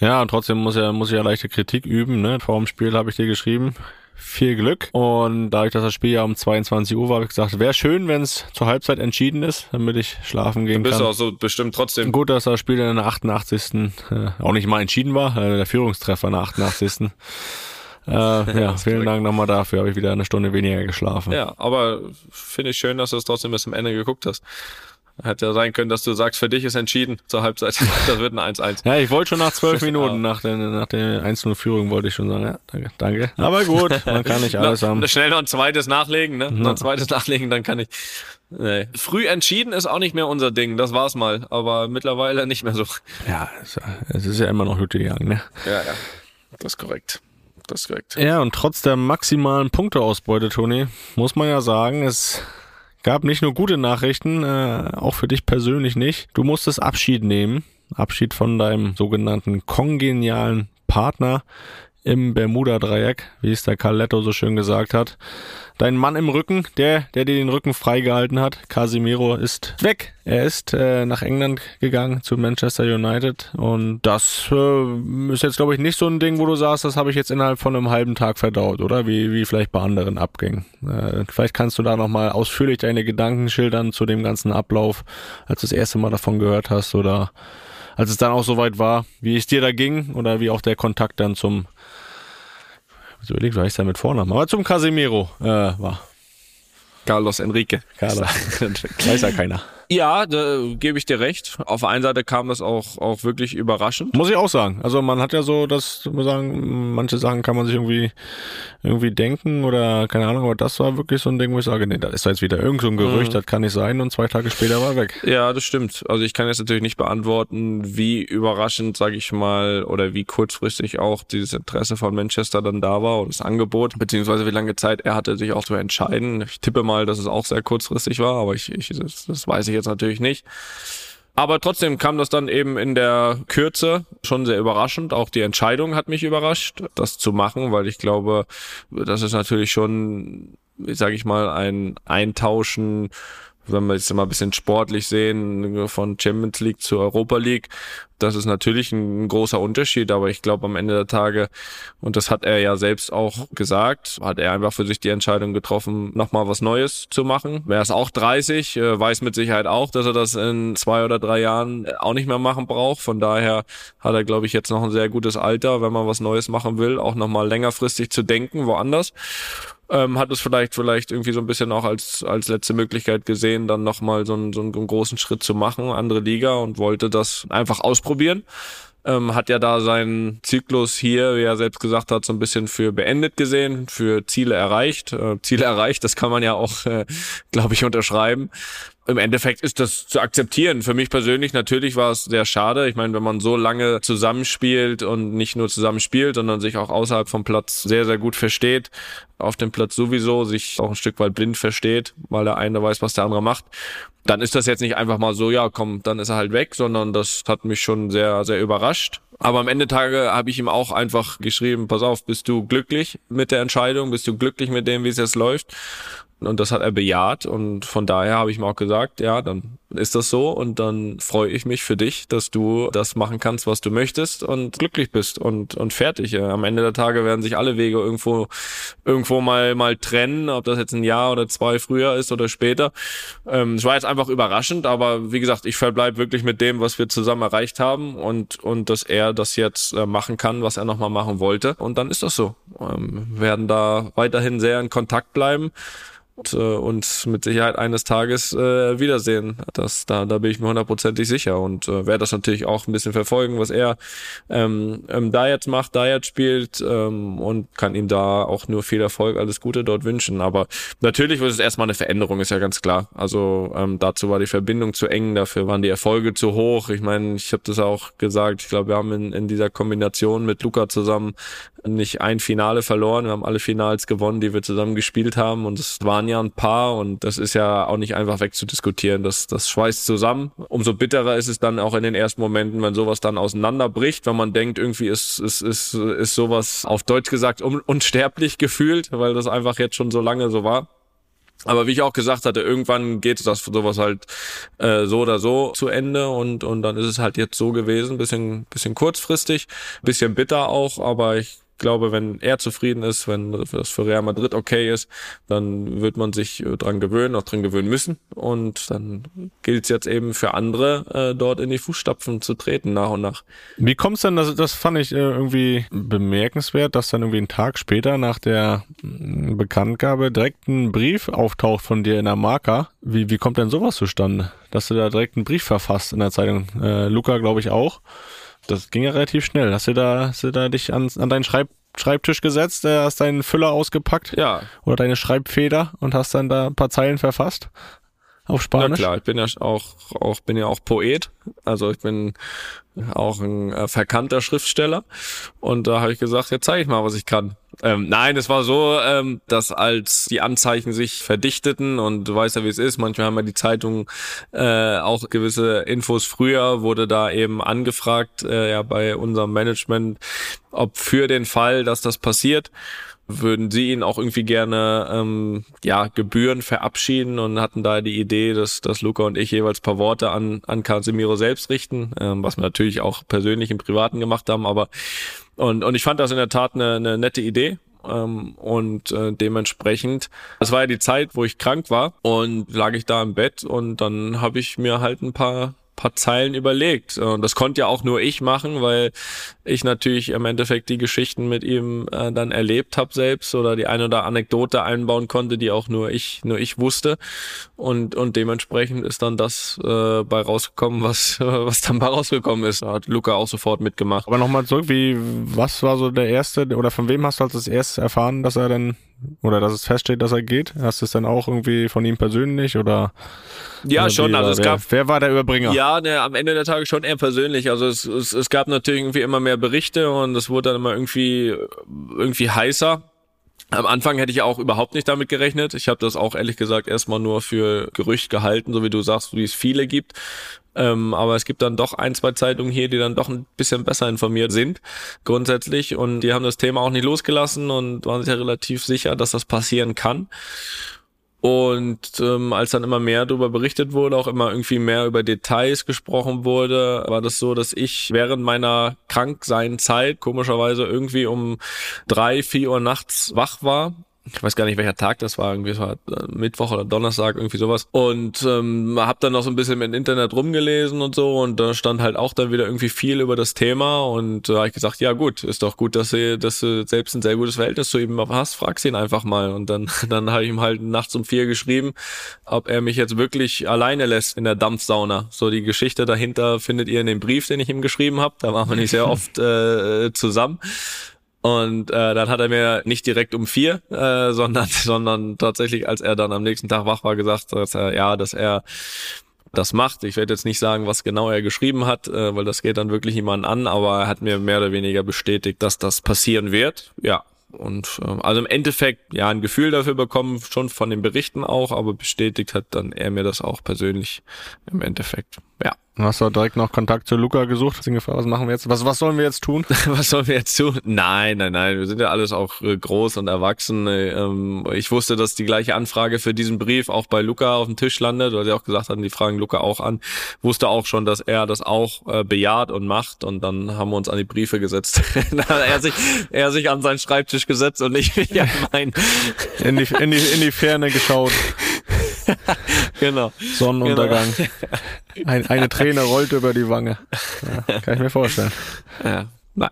ja, und trotzdem muss er muss ich ja leichte Kritik üben. Ne? Vor dem Spiel habe ich dir geschrieben. Viel Glück. Und dadurch, dass das Spiel ja um 22 Uhr war, habe ich gesagt, wäre schön, wenn es zur Halbzeit entschieden ist, damit ich schlafen gehen du bist kann. auch so bestimmt trotzdem. Gut, dass das Spiel in der 88. Äh, auch nicht mal entschieden war, äh, der Führungstreffer in der 88. [LAUGHS] äh, ja, vielen Dank nochmal dafür. Habe ich wieder eine Stunde weniger geschlafen. Ja, aber finde ich schön, dass du es trotzdem bis zum Ende geguckt hast. Hätte ja sein können, dass du sagst, für dich ist entschieden zur Halbzeit. [LAUGHS] Das wird ein 1-1. Ja, ich wollte schon nach zwölf [LAUGHS] Minuten, nach der, nach der 1-0-Führung wollte ich schon sagen, ja, danke, danke. Aber [LAUGHS] gut, man kann nicht alles haben. Schnell noch ein zweites nachlegen, ne? Noch ein zweites nachlegen, dann kann ich. Nee. Früh entschieden ist auch nicht mehr unser Ding, das war's mal, aber mittlerweile nicht mehr so. Ja, es ist ja immer noch gut gegangen, ne? Ja, ja. Das ist korrekt. Das ist korrekt. Ja, und trotz der maximalen Punkteausbeute, Toni, muss man ja sagen, es gab nicht nur gute Nachrichten, äh, auch für dich persönlich nicht. Du musstest Abschied nehmen. Abschied von deinem sogenannten kongenialen Partner im Bermuda-Dreieck, wie es der Carletto so schön gesagt hat. Dein Mann im Rücken, der, der dir den Rücken freigehalten hat, Casimiro, ist weg. Er ist äh, nach England gegangen zu Manchester United und das äh, ist jetzt, glaube ich, nicht so ein Ding, wo du sagst, das habe ich jetzt innerhalb von einem halben Tag verdaut, oder? Wie, wie vielleicht bei anderen Abgängen. Äh, vielleicht kannst du da nochmal ausführlich deine Gedanken schildern zu dem ganzen Ablauf, als du das erste Mal davon gehört hast oder als es dann auch soweit war, wie es dir da ging oder wie auch der Kontakt dann zum so überlegt, war ich da mit Vornamen, aber zum Casemiro äh, war. Carlos Enrique. Carlos. [LAUGHS] Weiß ja keiner. Ja, da gebe ich dir recht. Auf der einen Seite kam das auch, auch wirklich überraschend. Muss ich auch sagen. Also man hat ja so, dass man sagen, manche Sachen kann man sich irgendwie irgendwie denken oder keine Ahnung, aber das war wirklich so ein Ding, wo ich sage, nee, da ist jetzt wieder irgend so ein Gerücht, mhm. das kann nicht sein und zwei Tage später war er weg. Ja, das stimmt. Also ich kann jetzt natürlich nicht beantworten, wie überraschend, sage ich mal, oder wie kurzfristig auch dieses Interesse von Manchester dann da war oder das Angebot, beziehungsweise wie lange Zeit er hatte, sich auch zu entscheiden. Ich tippe mal, dass es auch sehr kurzfristig war, aber ich, ich das, das weiß ich jetzt natürlich nicht. Aber trotzdem kam das dann eben in der Kürze schon sehr überraschend. Auch die Entscheidung hat mich überrascht, das zu machen, weil ich glaube, das ist natürlich schon, sage ich mal, ein Eintauschen wenn wir jetzt mal ein bisschen sportlich sehen, von Champions League zu Europa League, das ist natürlich ein großer Unterschied, aber ich glaube am Ende der Tage, und das hat er ja selbst auch gesagt, hat er einfach für sich die Entscheidung getroffen, nochmal was Neues zu machen. Wer ist auch 30, äh, weiß mit Sicherheit auch, dass er das in zwei oder drei Jahren auch nicht mehr machen braucht. Von daher hat er, glaube ich, jetzt noch ein sehr gutes Alter, wenn man was Neues machen will, auch nochmal längerfristig zu denken, woanders ähm, hat es vielleicht vielleicht irgendwie so ein bisschen auch als als letzte Möglichkeit gesehen, dann nochmal so einen, so einen großen Schritt zu machen, andere Liga und wollte das einfach ausprobieren. Ähm, hat ja da seinen Zyklus hier, wie er selbst gesagt hat, so ein bisschen für beendet gesehen, für Ziele erreicht. Äh, Ziele erreicht, das kann man ja auch, äh, [LAUGHS] glaube ich, unterschreiben im Endeffekt ist das zu akzeptieren. Für mich persönlich natürlich war es sehr schade. Ich meine, wenn man so lange zusammenspielt und nicht nur zusammenspielt, sondern sich auch außerhalb vom Platz sehr, sehr gut versteht, auf dem Platz sowieso sich auch ein Stück weit blind versteht, weil der eine weiß, was der andere macht, dann ist das jetzt nicht einfach mal so, ja, komm, dann ist er halt weg, sondern das hat mich schon sehr, sehr überrascht. Aber am Ende Tage habe ich ihm auch einfach geschrieben, pass auf, bist du glücklich mit der Entscheidung? Bist du glücklich mit dem, wie es jetzt läuft? Und das hat er bejaht. Und von daher habe ich ihm auch gesagt, ja, dann ist das so. Und dann freue ich mich für dich, dass du das machen kannst, was du möchtest und glücklich bist und, und fertig. Am Ende der Tage werden sich alle Wege irgendwo, irgendwo mal, mal trennen, ob das jetzt ein Jahr oder zwei früher ist oder später. Ähm, es war jetzt einfach überraschend, aber wie gesagt, ich verbleibe wirklich mit dem, was wir zusammen erreicht haben und, und dass er das jetzt äh, machen kann, was er nochmal machen wollte. Und dann ist das so. Ähm, werden da weiterhin sehr in Kontakt bleiben und äh, uns mit Sicherheit eines Tages äh, wiedersehen. Das, da, da bin ich mir hundertprozentig sicher und äh, werde das natürlich auch ein bisschen verfolgen, was er ähm, ähm, da jetzt macht, da jetzt spielt ähm, und kann ihm da auch nur viel Erfolg, alles Gute dort wünschen. Aber natürlich wird es erstmal eine Veränderung, ist ja ganz klar. Also ähm, dazu war die Verbindung zu eng, dafür waren die Erfolge zu hoch. Ich meine, ich habe das auch gesagt, ich glaube, wir haben in, in dieser Kombination mit Luca zusammen nicht ein Finale verloren. Wir haben alle Finals gewonnen, die wir zusammen gespielt haben. Und es waren ja ein paar. Und das ist ja auch nicht einfach wegzudiskutieren. Das, das schweißt zusammen. Umso bitterer ist es dann auch in den ersten Momenten, wenn sowas dann auseinanderbricht, wenn man denkt, irgendwie ist, ist, ist, ist sowas auf Deutsch gesagt un unsterblich gefühlt, weil das einfach jetzt schon so lange so war. Aber wie ich auch gesagt hatte, irgendwann geht das sowas halt äh, so oder so zu Ende und und dann ist es halt jetzt so gewesen, bisschen bisschen kurzfristig, bisschen bitter auch, aber ich glaube, wenn er zufrieden ist, wenn das für Real Madrid okay ist, dann wird man sich äh, dran gewöhnen, auch dran gewöhnen müssen. Und dann gilt es jetzt eben für andere, äh, dort in die Fußstapfen zu treten, nach und nach. Wie kommt's denn, das, das fand ich äh, irgendwie bemerkenswert, dass dann irgendwie einen Tag später nach der mm, Bekanntgabe direkt ein Brief auftaucht von dir in der Marker. Wie, wie kommt denn sowas zustande, dass du da direkt einen Brief verfasst in der Zeitung? Äh, Luca, glaube ich, auch. Das ging ja relativ schnell. Hast du da, hast du da dich an, an deinen Schreib, Schreibtisch gesetzt, äh, hast deinen Füller ausgepackt? Ja. Oder deine Schreibfeder und hast dann da ein paar Zeilen verfasst? Auf Spanisch? Na klar, ich bin ja auch, auch, bin ja auch Poet. Also ich bin auch ein äh, verkannter Schriftsteller. Und da habe ich gesagt, jetzt zeige ich mal, was ich kann. Ähm, nein, es war so, ähm, dass als die Anzeichen sich verdichteten und du weißt ja, wie es ist, manchmal haben ja die Zeitungen äh, auch gewisse Infos früher, wurde da eben angefragt, äh, ja, bei unserem Management, ob für den Fall, dass das passiert, würden sie ihn auch irgendwie gerne ähm, ja Gebühren verabschieden und hatten da die Idee, dass, dass Luca und ich jeweils paar Worte an, an Casemiro selbst richten, ähm, was wir natürlich auch persönlich im Privaten gemacht haben, aber und, und ich fand das in der Tat eine, eine nette Idee ähm, und äh, dementsprechend, das war ja die Zeit, wo ich krank war und lag ich da im Bett und dann habe ich mir halt ein paar paar Zeilen überlegt. Und das konnte ja auch nur ich machen, weil ich natürlich im Endeffekt die Geschichten mit ihm äh, dann erlebt habe selbst oder die eine oder Anekdote einbauen konnte, die auch nur ich nur ich wusste. Und und dementsprechend ist dann das äh, bei rausgekommen, was [LAUGHS] was dann bei rausgekommen ist. Da hat Luca auch sofort mitgemacht. Aber nochmal zurück, wie was war so der erste oder von wem hast du als erstes erfahren, dass er denn oder dass es feststeht, dass er geht? Hast du es dann auch irgendwie von ihm persönlich oder? Ja, oder schon. Also es wer, gab. Wer war der Überbringer? Ja, ne, am Ende der Tage schon eher persönlich. Also es, es, es gab natürlich irgendwie immer mehr Berichte und es wurde dann immer irgendwie irgendwie heißer. Am Anfang hätte ich auch überhaupt nicht damit gerechnet. Ich habe das auch ehrlich gesagt erstmal nur für Gerücht gehalten, so wie du sagst, wie es viele gibt. Ähm, aber es gibt dann doch ein, zwei Zeitungen hier, die dann doch ein bisschen besser informiert sind, grundsätzlich. Und die haben das Thema auch nicht losgelassen und waren sich ja relativ sicher, dass das passieren kann. Und ähm, als dann immer mehr darüber berichtet wurde, auch immer irgendwie mehr über Details gesprochen wurde, war das so, dass ich während meiner Krankseinzeit komischerweise irgendwie um drei, vier Uhr nachts wach war ich weiß gar nicht welcher Tag das war, irgendwie es war äh, Mittwoch oder Donnerstag, irgendwie sowas. Und ähm, habe dann noch so ein bisschen im Internet rumgelesen und so und da stand halt auch dann wieder irgendwie viel über das Thema und da äh, habe ich gesagt, ja gut, ist doch gut, dass du, dass du selbst ein sehr gutes Verhältnis zu ihm hast, fragst ihn einfach mal. Und dann, [LAUGHS] dann habe ich ihm halt nachts um vier geschrieben, ob er mich jetzt wirklich alleine lässt in der Dampfsauna. So die Geschichte dahinter findet ihr in dem Brief, den ich ihm geschrieben habe. Da waren wir nicht sehr [LAUGHS] oft äh, zusammen. Und äh, dann hat er mir nicht direkt um vier, äh, [LAUGHS] sondern, sondern tatsächlich, als er dann am nächsten Tag wach war, gesagt, dass er, ja, dass er das macht. Ich werde jetzt nicht sagen, was genau er geschrieben hat, äh, weil das geht dann wirklich jemanden an, aber er hat mir mehr oder weniger bestätigt, dass das passieren wird. Ja. Und äh, also im Endeffekt ja ein Gefühl dafür bekommen, schon von den Berichten auch, aber bestätigt hat dann er mir das auch persönlich im Endeffekt. Ja. Hast du direkt noch Kontakt zu Luca gesucht? Was machen wir jetzt? Was, was sollen wir jetzt tun? [LAUGHS] was sollen wir jetzt tun? Nein, nein, nein. Wir sind ja alles auch äh, groß und erwachsen. Ähm, ich wusste, dass die gleiche Anfrage für diesen Brief auch bei Luca auf dem Tisch landet, weil sie auch gesagt haben, die fragen Luca auch an. Wusste auch schon, dass er das auch äh, bejaht und macht und dann haben wir uns an die Briefe gesetzt. [LAUGHS] er sich, er sich an seinen Schreibtisch gesetzt und nicht wie an meinen. In die, in die, in die Ferne geschaut. [LAUGHS] genau. Sonnenuntergang. Genau. Ein, eine Träne rollte über die Wange. Ja, kann ich mir vorstellen. Ja, nein.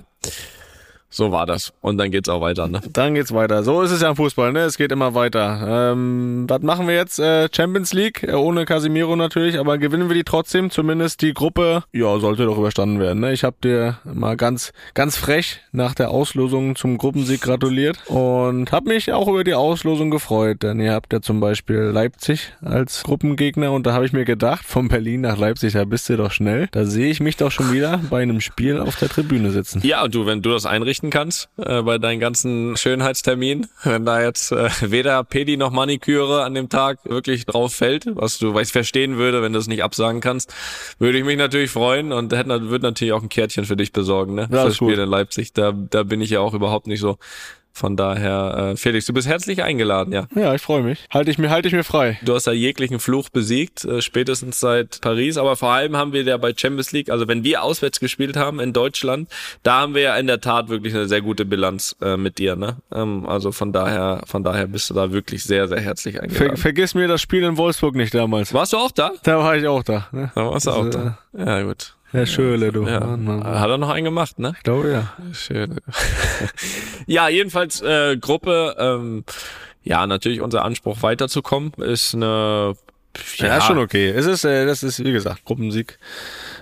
So war das. Und dann geht's auch weiter, ne? Dann geht's weiter. So ist es ja im Fußball, ne? Es geht immer weiter. Ähm, was machen wir jetzt? Äh, Champions League, äh, ohne Casimiro natürlich, aber gewinnen wir die trotzdem? Zumindest die Gruppe, ja, sollte doch überstanden werden. Ne? Ich habe dir mal ganz, ganz frech nach der Auslosung zum Gruppensieg gratuliert und habe mich auch über die Auslosung gefreut, denn ihr habt ja zum Beispiel Leipzig als Gruppengegner und da habe ich mir gedacht, von Berlin nach Leipzig, da bist du doch schnell. Da sehe ich mich doch schon wieder bei einem Spiel auf der Tribüne sitzen. Ja, und du, wenn du das einrichten kannst äh, bei deinen ganzen Schönheitsterminen, wenn da jetzt äh, weder Pedi noch Maniküre an dem Tag wirklich drauf fällt, was du weiß verstehen würde, wenn du es nicht absagen kannst, würde ich mich natürlich freuen und hätte würde natürlich auch ein Kärtchen für dich besorgen, ne? Ja, Fürs ist gut. Spiel in Leipzig. Da, da bin ich ja auch überhaupt nicht so. Von daher, äh, Felix, du bist herzlich eingeladen, ja. Ja, ich freue mich. Halte ich mir, halte ich mir frei. Du hast da jeglichen Fluch besiegt, äh, spätestens seit Paris. Aber vor allem haben wir ja bei Champions League, also wenn wir auswärts gespielt haben in Deutschland, da haben wir ja in der Tat wirklich eine sehr gute Bilanz äh, mit dir. Ne? Ähm, also von daher, von daher bist du da wirklich sehr, sehr herzlich Ver eingeladen. vergiss mir das Spiel in Wolfsburg nicht damals. Warst du auch da? Da war ich auch da. Ne? Da warst du auch da. Ja, gut. Herr Schöle, du. Ja. Mann, Mann. Hat er noch einen gemacht, ne? Ich glaube ja. Schön. [LAUGHS] ja, jedenfalls äh, Gruppe. Ähm, ja, natürlich unser Anspruch weiterzukommen ist eine Ja, ist schon okay. Es ist, äh, das ist, wie gesagt, Gruppensieg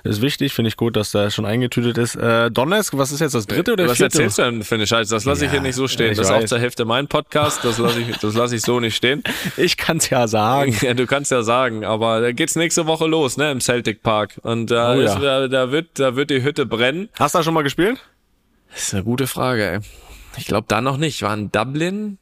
ist wichtig. Finde ich gut, dass da schon eingetütet ist. Äh, Donetsk, was ist jetzt das dritte oder Was vierte? erzählst du denn für eine Scheiße? Das lasse ich Ja, hier nicht so stehen. ich Das ist auch zur Hälfte mein Podcast. Das lasse ich, das lasse ich so nicht stehen. [LAUGHS] Ich kann's ja sagen. Ja, du kannst ja sagen, aber da geht's nächste Woche los, ne, im Celtic Park. Und da, Oh ja. ist, da, da wird, da wird die Hütte brennen. Hast du da schon mal gespielt? Das ist eine gute Frage, ey. Ich glaube da noch nicht. War in Dublin?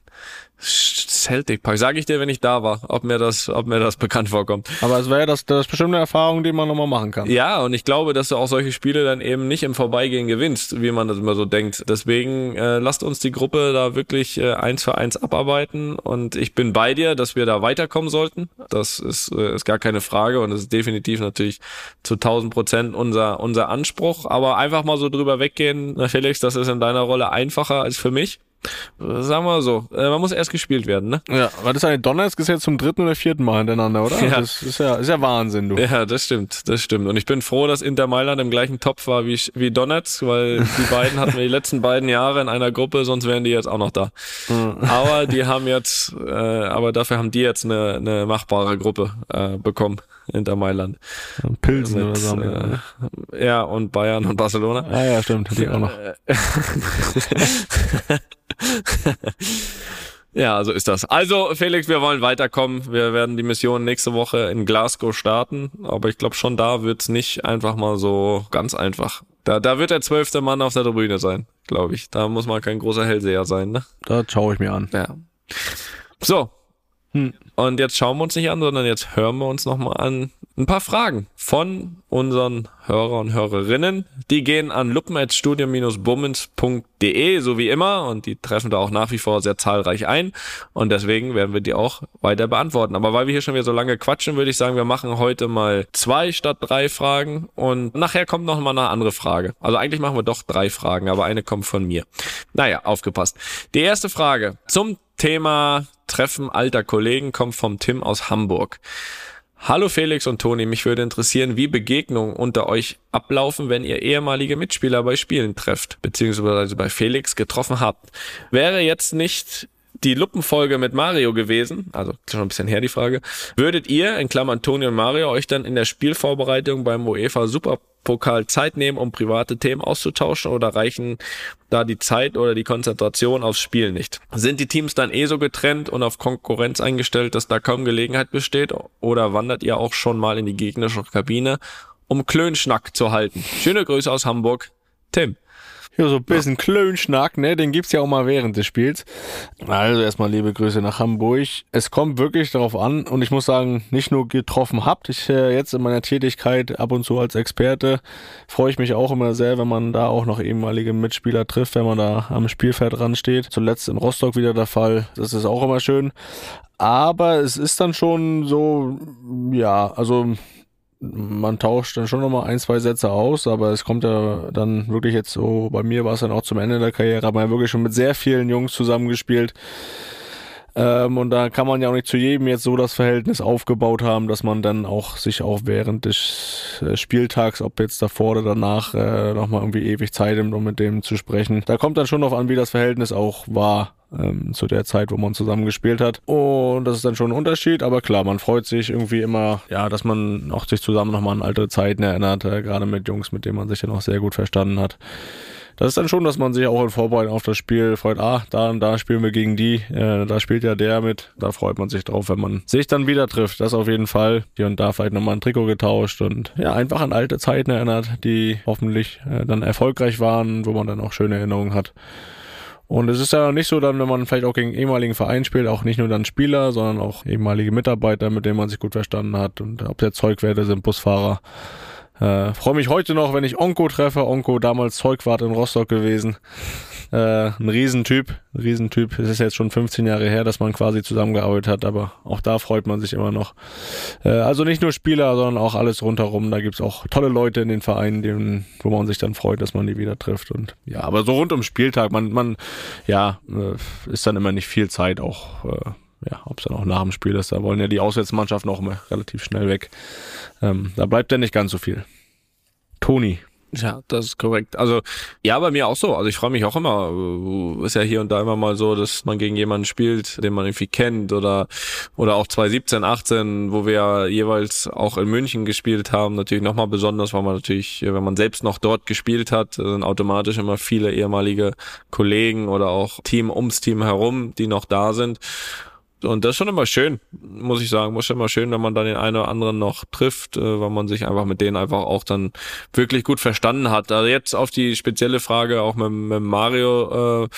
Celtic Park. Sage ich dir, wenn ich da war, ob mir das, ob mir das bekannt vorkommt. Aber es wäre das, das ist bestimmt eine Erfahrung, die man nochmal machen kann. Ja, und ich glaube, dass du auch solche Spiele dann eben nicht im Vorbeigehen gewinnst, wie man das immer so denkt. Deswegen äh, lasst uns die Gruppe da wirklich äh, eins für eins abarbeiten und ich bin bei dir, dass wir da weiterkommen sollten. Das ist, äh, ist gar keine Frage und das ist definitiv natürlich zu 1000 Prozent unser, unser Anspruch. Aber einfach mal so drüber weggehen, na Felix, das ist in deiner Rolle einfacher als für mich. Sagen wir so, äh, man muss erst gespielt werden, ne? Ja, weil das ist eine Donetsk ist jetzt zum dritten oder vierten Mal hintereinander, oder? Ja. Das ist ja, ist ja Wahnsinn, du. Ja, das stimmt, das stimmt. Und ich bin froh, dass Inter Mailand im gleichen Topf war wie, wie Donetsk, weil die [LAUGHS] beiden hatten wir die letzten beiden Jahre in einer Gruppe, sonst wären die jetzt auch noch da. Aber die haben jetzt, äh, aber dafür haben die jetzt eine, eine machbare Gruppe äh, bekommen, Inter Mailand. Pilsen oder Mit, so. haben wir, ne? äh, ja, und Bayern und Barcelona. Ah ja, stimmt, die auch noch. [LAUGHS] Ja, so ist das. Also, Felix, wir wollen weiterkommen. Wir werden die Mission nächste Woche in Glasgow starten. Aber ich glaube, schon da wird's nicht einfach mal so ganz einfach. Da, da wird der zwölfte Mann auf der Tribüne sein, glaube ich. Da muss man kein großer Hellseher sein, ne? Da schaue ich mir an. Ja. So. Hm. Und jetzt schauen wir uns nicht an, sondern jetzt hören wir uns nochmal an ein paar Fragen von unseren Hörer und Hörerinnen. Die gehen an luppen.studium-bummens.de, so wie immer, und die treffen da auch nach wie vor sehr zahlreich ein. Und deswegen werden wir die auch weiter beantworten. Aber weil wir hier schon wieder so lange quatschen, würde ich sagen, wir machen heute mal zwei statt drei Fragen und nachher kommt noch mal eine andere Frage. Also eigentlich machen wir doch drei Fragen, aber eine kommt von mir. Naja, aufgepasst. Die erste Frage zum Thema Treffen alter Kollegen kommt vom Tim aus Hamburg. Hallo Felix und Toni, mich würde interessieren, wie Begegnungen unter euch ablaufen, wenn ihr ehemalige Mitspieler bei Spielen trefft, beziehungsweise bei Felix getroffen habt. Wäre jetzt nicht die Luppenfolge mit Mario gewesen, also schon ein bisschen her die Frage, würdet ihr, in Klammern Toni und Mario, euch dann in der Spielvorbereitung beim UEFA Superpokal Zeit nehmen, um private Themen auszutauschen oder reichen da die Zeit oder die Konzentration aufs Spiel nicht? Sind die Teams dann eh so getrennt und auf Konkurrenz eingestellt, dass da kaum Gelegenheit besteht oder wandert ihr auch schon mal in die gegnerische Kabine, um Klönschnack zu halten? Schöne Grüße aus Hamburg, Tim. Ja, so ein bisschen Klönschnack, ne? Den gibt's ja auch mal während des Spiels. Also erstmal liebe Grüße nach Hamburg. Es kommt wirklich darauf an und ich muss sagen, nicht nur getroffen habt. Ich äh, jetzt in meiner Tätigkeit ab und zu als Experte freue ich mich auch immer sehr, wenn man da auch noch ehemalige Mitspieler trifft, wenn man da am Spielfeld dran steht. Zuletzt in Rostock wieder der Fall. Das ist auch immer schön. Aber es ist dann schon so, ja, also man tauscht dann schon nochmal ein, zwei Sätze aus, aber es kommt ja dann wirklich jetzt so, bei mir war es dann auch zum Ende der Karriere, man ja wirklich schon mit sehr vielen Jungs zusammengespielt. Ähm, und da kann man ja auch nicht zu jedem jetzt so das Verhältnis aufgebaut haben, dass man dann auch sich auch während des äh, Spieltags, ob jetzt davor oder danach, äh, nochmal irgendwie ewig Zeit nimmt, um mit dem zu sprechen. Da kommt dann schon noch an, wie das Verhältnis auch war ähm, zu der Zeit, wo man zusammen gespielt hat. Und das ist dann schon ein Unterschied, aber klar, man freut sich irgendwie immer, ja, dass man auch sich zusammen nochmal an alte Zeiten erinnert, äh, gerade mit Jungs, mit denen man sich ja noch sehr gut verstanden hat das ist dann schon, dass man sich auch in Vorbereitung auf das Spiel freut, ah, da und da spielen wir gegen die, äh, da spielt ja der mit, da freut man sich drauf, wenn man sich dann wieder trifft. Das auf jeden Fall. Hier und da vielleicht nochmal ein Trikot getauscht und ja, einfach an alte Zeiten erinnert, die hoffentlich äh, dann erfolgreich waren, wo man dann auch schöne Erinnerungen hat. Und es ist ja nicht so dann, wenn man vielleicht auch gegen ehemaligen Verein spielt, auch nicht nur dann Spieler, sondern auch ehemalige Mitarbeiter, mit denen man sich gut verstanden hat und ob der Zeugwerte sind, Busfahrer. Äh, Freue mich heute noch, wenn ich Onko treffe. Onko damals Zeugwart in Rostock gewesen. Äh, ein Riesentyp, ein Riesentyp. Es ist jetzt schon 15 Jahre her, dass man quasi zusammengearbeitet hat, aber auch da freut man sich immer noch. Äh, also nicht nur Spieler, sondern auch alles rundherum. Da gibt's auch tolle Leute in den Vereinen, denen, wo man sich dann freut, dass man die wieder trifft. Und ja, aber so rund um Spieltag, man, man, ja, äh, ist dann immer nicht viel Zeit auch. Äh, ja, ob es dann auch nach dem Spiel ist, da wollen ja die Auswärtsmannschaften auch immer relativ schnell weg. Ähm, da bleibt ja nicht ganz so viel. Toni. Ja, das ist korrekt. Also ja, bei mir auch so. Also ich freue mich auch immer. Äh, ist ja hier und da immer mal so, dass man gegen jemanden spielt, den man irgendwie kennt oder oder auch 2017, 18, wo wir ja jeweils auch in München gespielt haben. Natürlich nochmal besonders, weil man natürlich, wenn man selbst noch dort gespielt hat, sind automatisch immer viele ehemalige Kollegen oder auch Team ums Team herum, die noch da sind. Und das ist schon immer schön, muss ich sagen. Muss schon immer schön, wenn man dann den einen oder anderen noch trifft, äh, weil man sich einfach mit denen einfach auch dann wirklich gut verstanden hat. Also jetzt auf die spezielle Frage auch mit, mit Mario äh,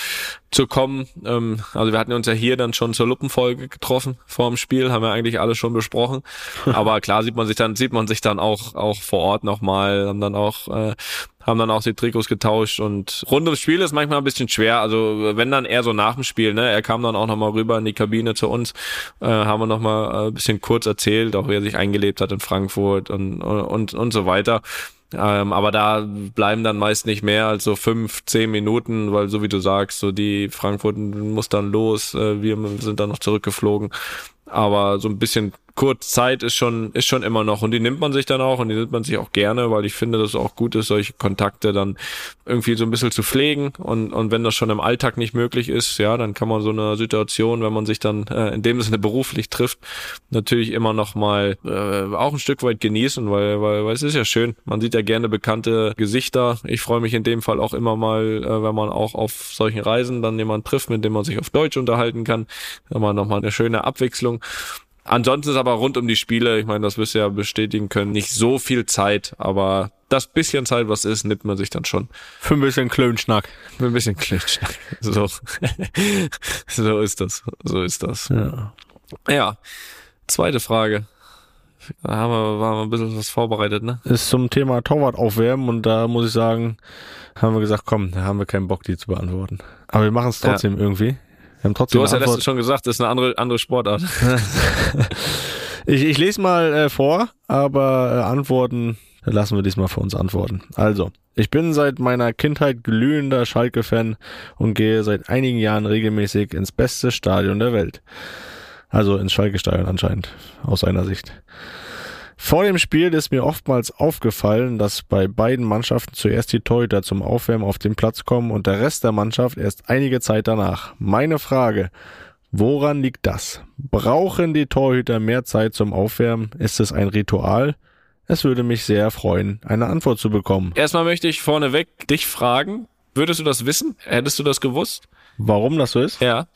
zu kommen. Ähm, also wir hatten uns ja hier dann schon zur Luppenfolge getroffen vor dem Spiel, haben wir eigentlich alles schon besprochen. [LAUGHS] Aber klar sieht man sich dann, sieht man sich dann auch, auch vor Ort nochmal, haben dann auch äh, haben dann auch die Trikots getauscht und rund ums Spiel ist manchmal ein bisschen schwer. Also wenn dann eher so nach dem Spiel, ne? Er kam dann auch nochmal rüber in die Kabine zu uns, äh, haben wir nochmal äh, ein bisschen kurz erzählt, auch wie er sich eingelebt hat in Frankfurt und, und, und so weiter. Ähm, aber da bleiben dann meist nicht mehr als so fünf, zehn Minuten, weil so wie du sagst, so die Frankfurt muss dann los, äh, wir sind dann noch zurückgeflogen. Aber so ein bisschen kurz Zeit ist schon, ist schon immer noch. Und die nimmt man sich dann auch und die nimmt man sich auch gerne, weil ich finde, dass es auch gut ist, solche Kontakte dann irgendwie so ein bisschen zu pflegen. Und, und wenn das schon im Alltag nicht möglich ist, ja, dann kann man so eine Situation, wenn man sich dann äh, in dem Sinne beruflich trifft, natürlich immer noch mal äh, auch ein Stück weit genießen, weil, weil, weil es ist ja schön. Man sieht ja gerne bekannte Gesichter. Ich freue mich in dem Fall auch immer mal, äh, wenn man auch auf solchen Reisen dann jemanden trifft, mit dem man sich auf Deutsch unterhalten kann. Man nochmal eine schöne Abwechslung. Ansonsten ist aber rund um die Spiele, ich meine, das wirst du ja bestätigen können, nicht so viel Zeit, aber das bisschen Zeit, was ist, nimmt man sich dann schon. Für ein bisschen Klönschnack. Für ein bisschen Klönschnack. [LAUGHS] So. [LAUGHS] so ist das. So ist das. Ja. ja. Zweite Frage. Da haben wir, waren wir ein bisschen was vorbereitet, ne? Ist zum Thema Torwart aufwärmen und da muss ich sagen, haben wir gesagt, komm, da haben wir keinen Bock, die zu beantworten. Aber wir machen es trotzdem ja. irgendwie. Wir haben trotzdem du hast ja letztens schon gesagt, das ist eine andere, andere Sportart. [LAUGHS] ich, ich lese mal äh, vor, aber äh, Antworten lassen wir diesmal für uns antworten. Also, ich bin seit meiner Kindheit glühender Schalke-Fan und gehe seit einigen Jahren regelmäßig ins beste Stadion der Welt. Also ins Schalke-Stadion anscheinend, aus seiner Sicht. Vor dem Spiel ist mir oftmals aufgefallen, dass bei beiden Mannschaften zuerst die Torhüter zum Aufwärmen auf den Platz kommen und der Rest der Mannschaft erst einige Zeit danach. Meine Frage, woran liegt das? Brauchen die Torhüter mehr Zeit zum Aufwärmen? Ist es ein Ritual? Es würde mich sehr freuen, eine Antwort zu bekommen. Erstmal möchte ich vorneweg dich fragen, würdest du das wissen? Hättest du das gewusst? Warum das so ist? Ja.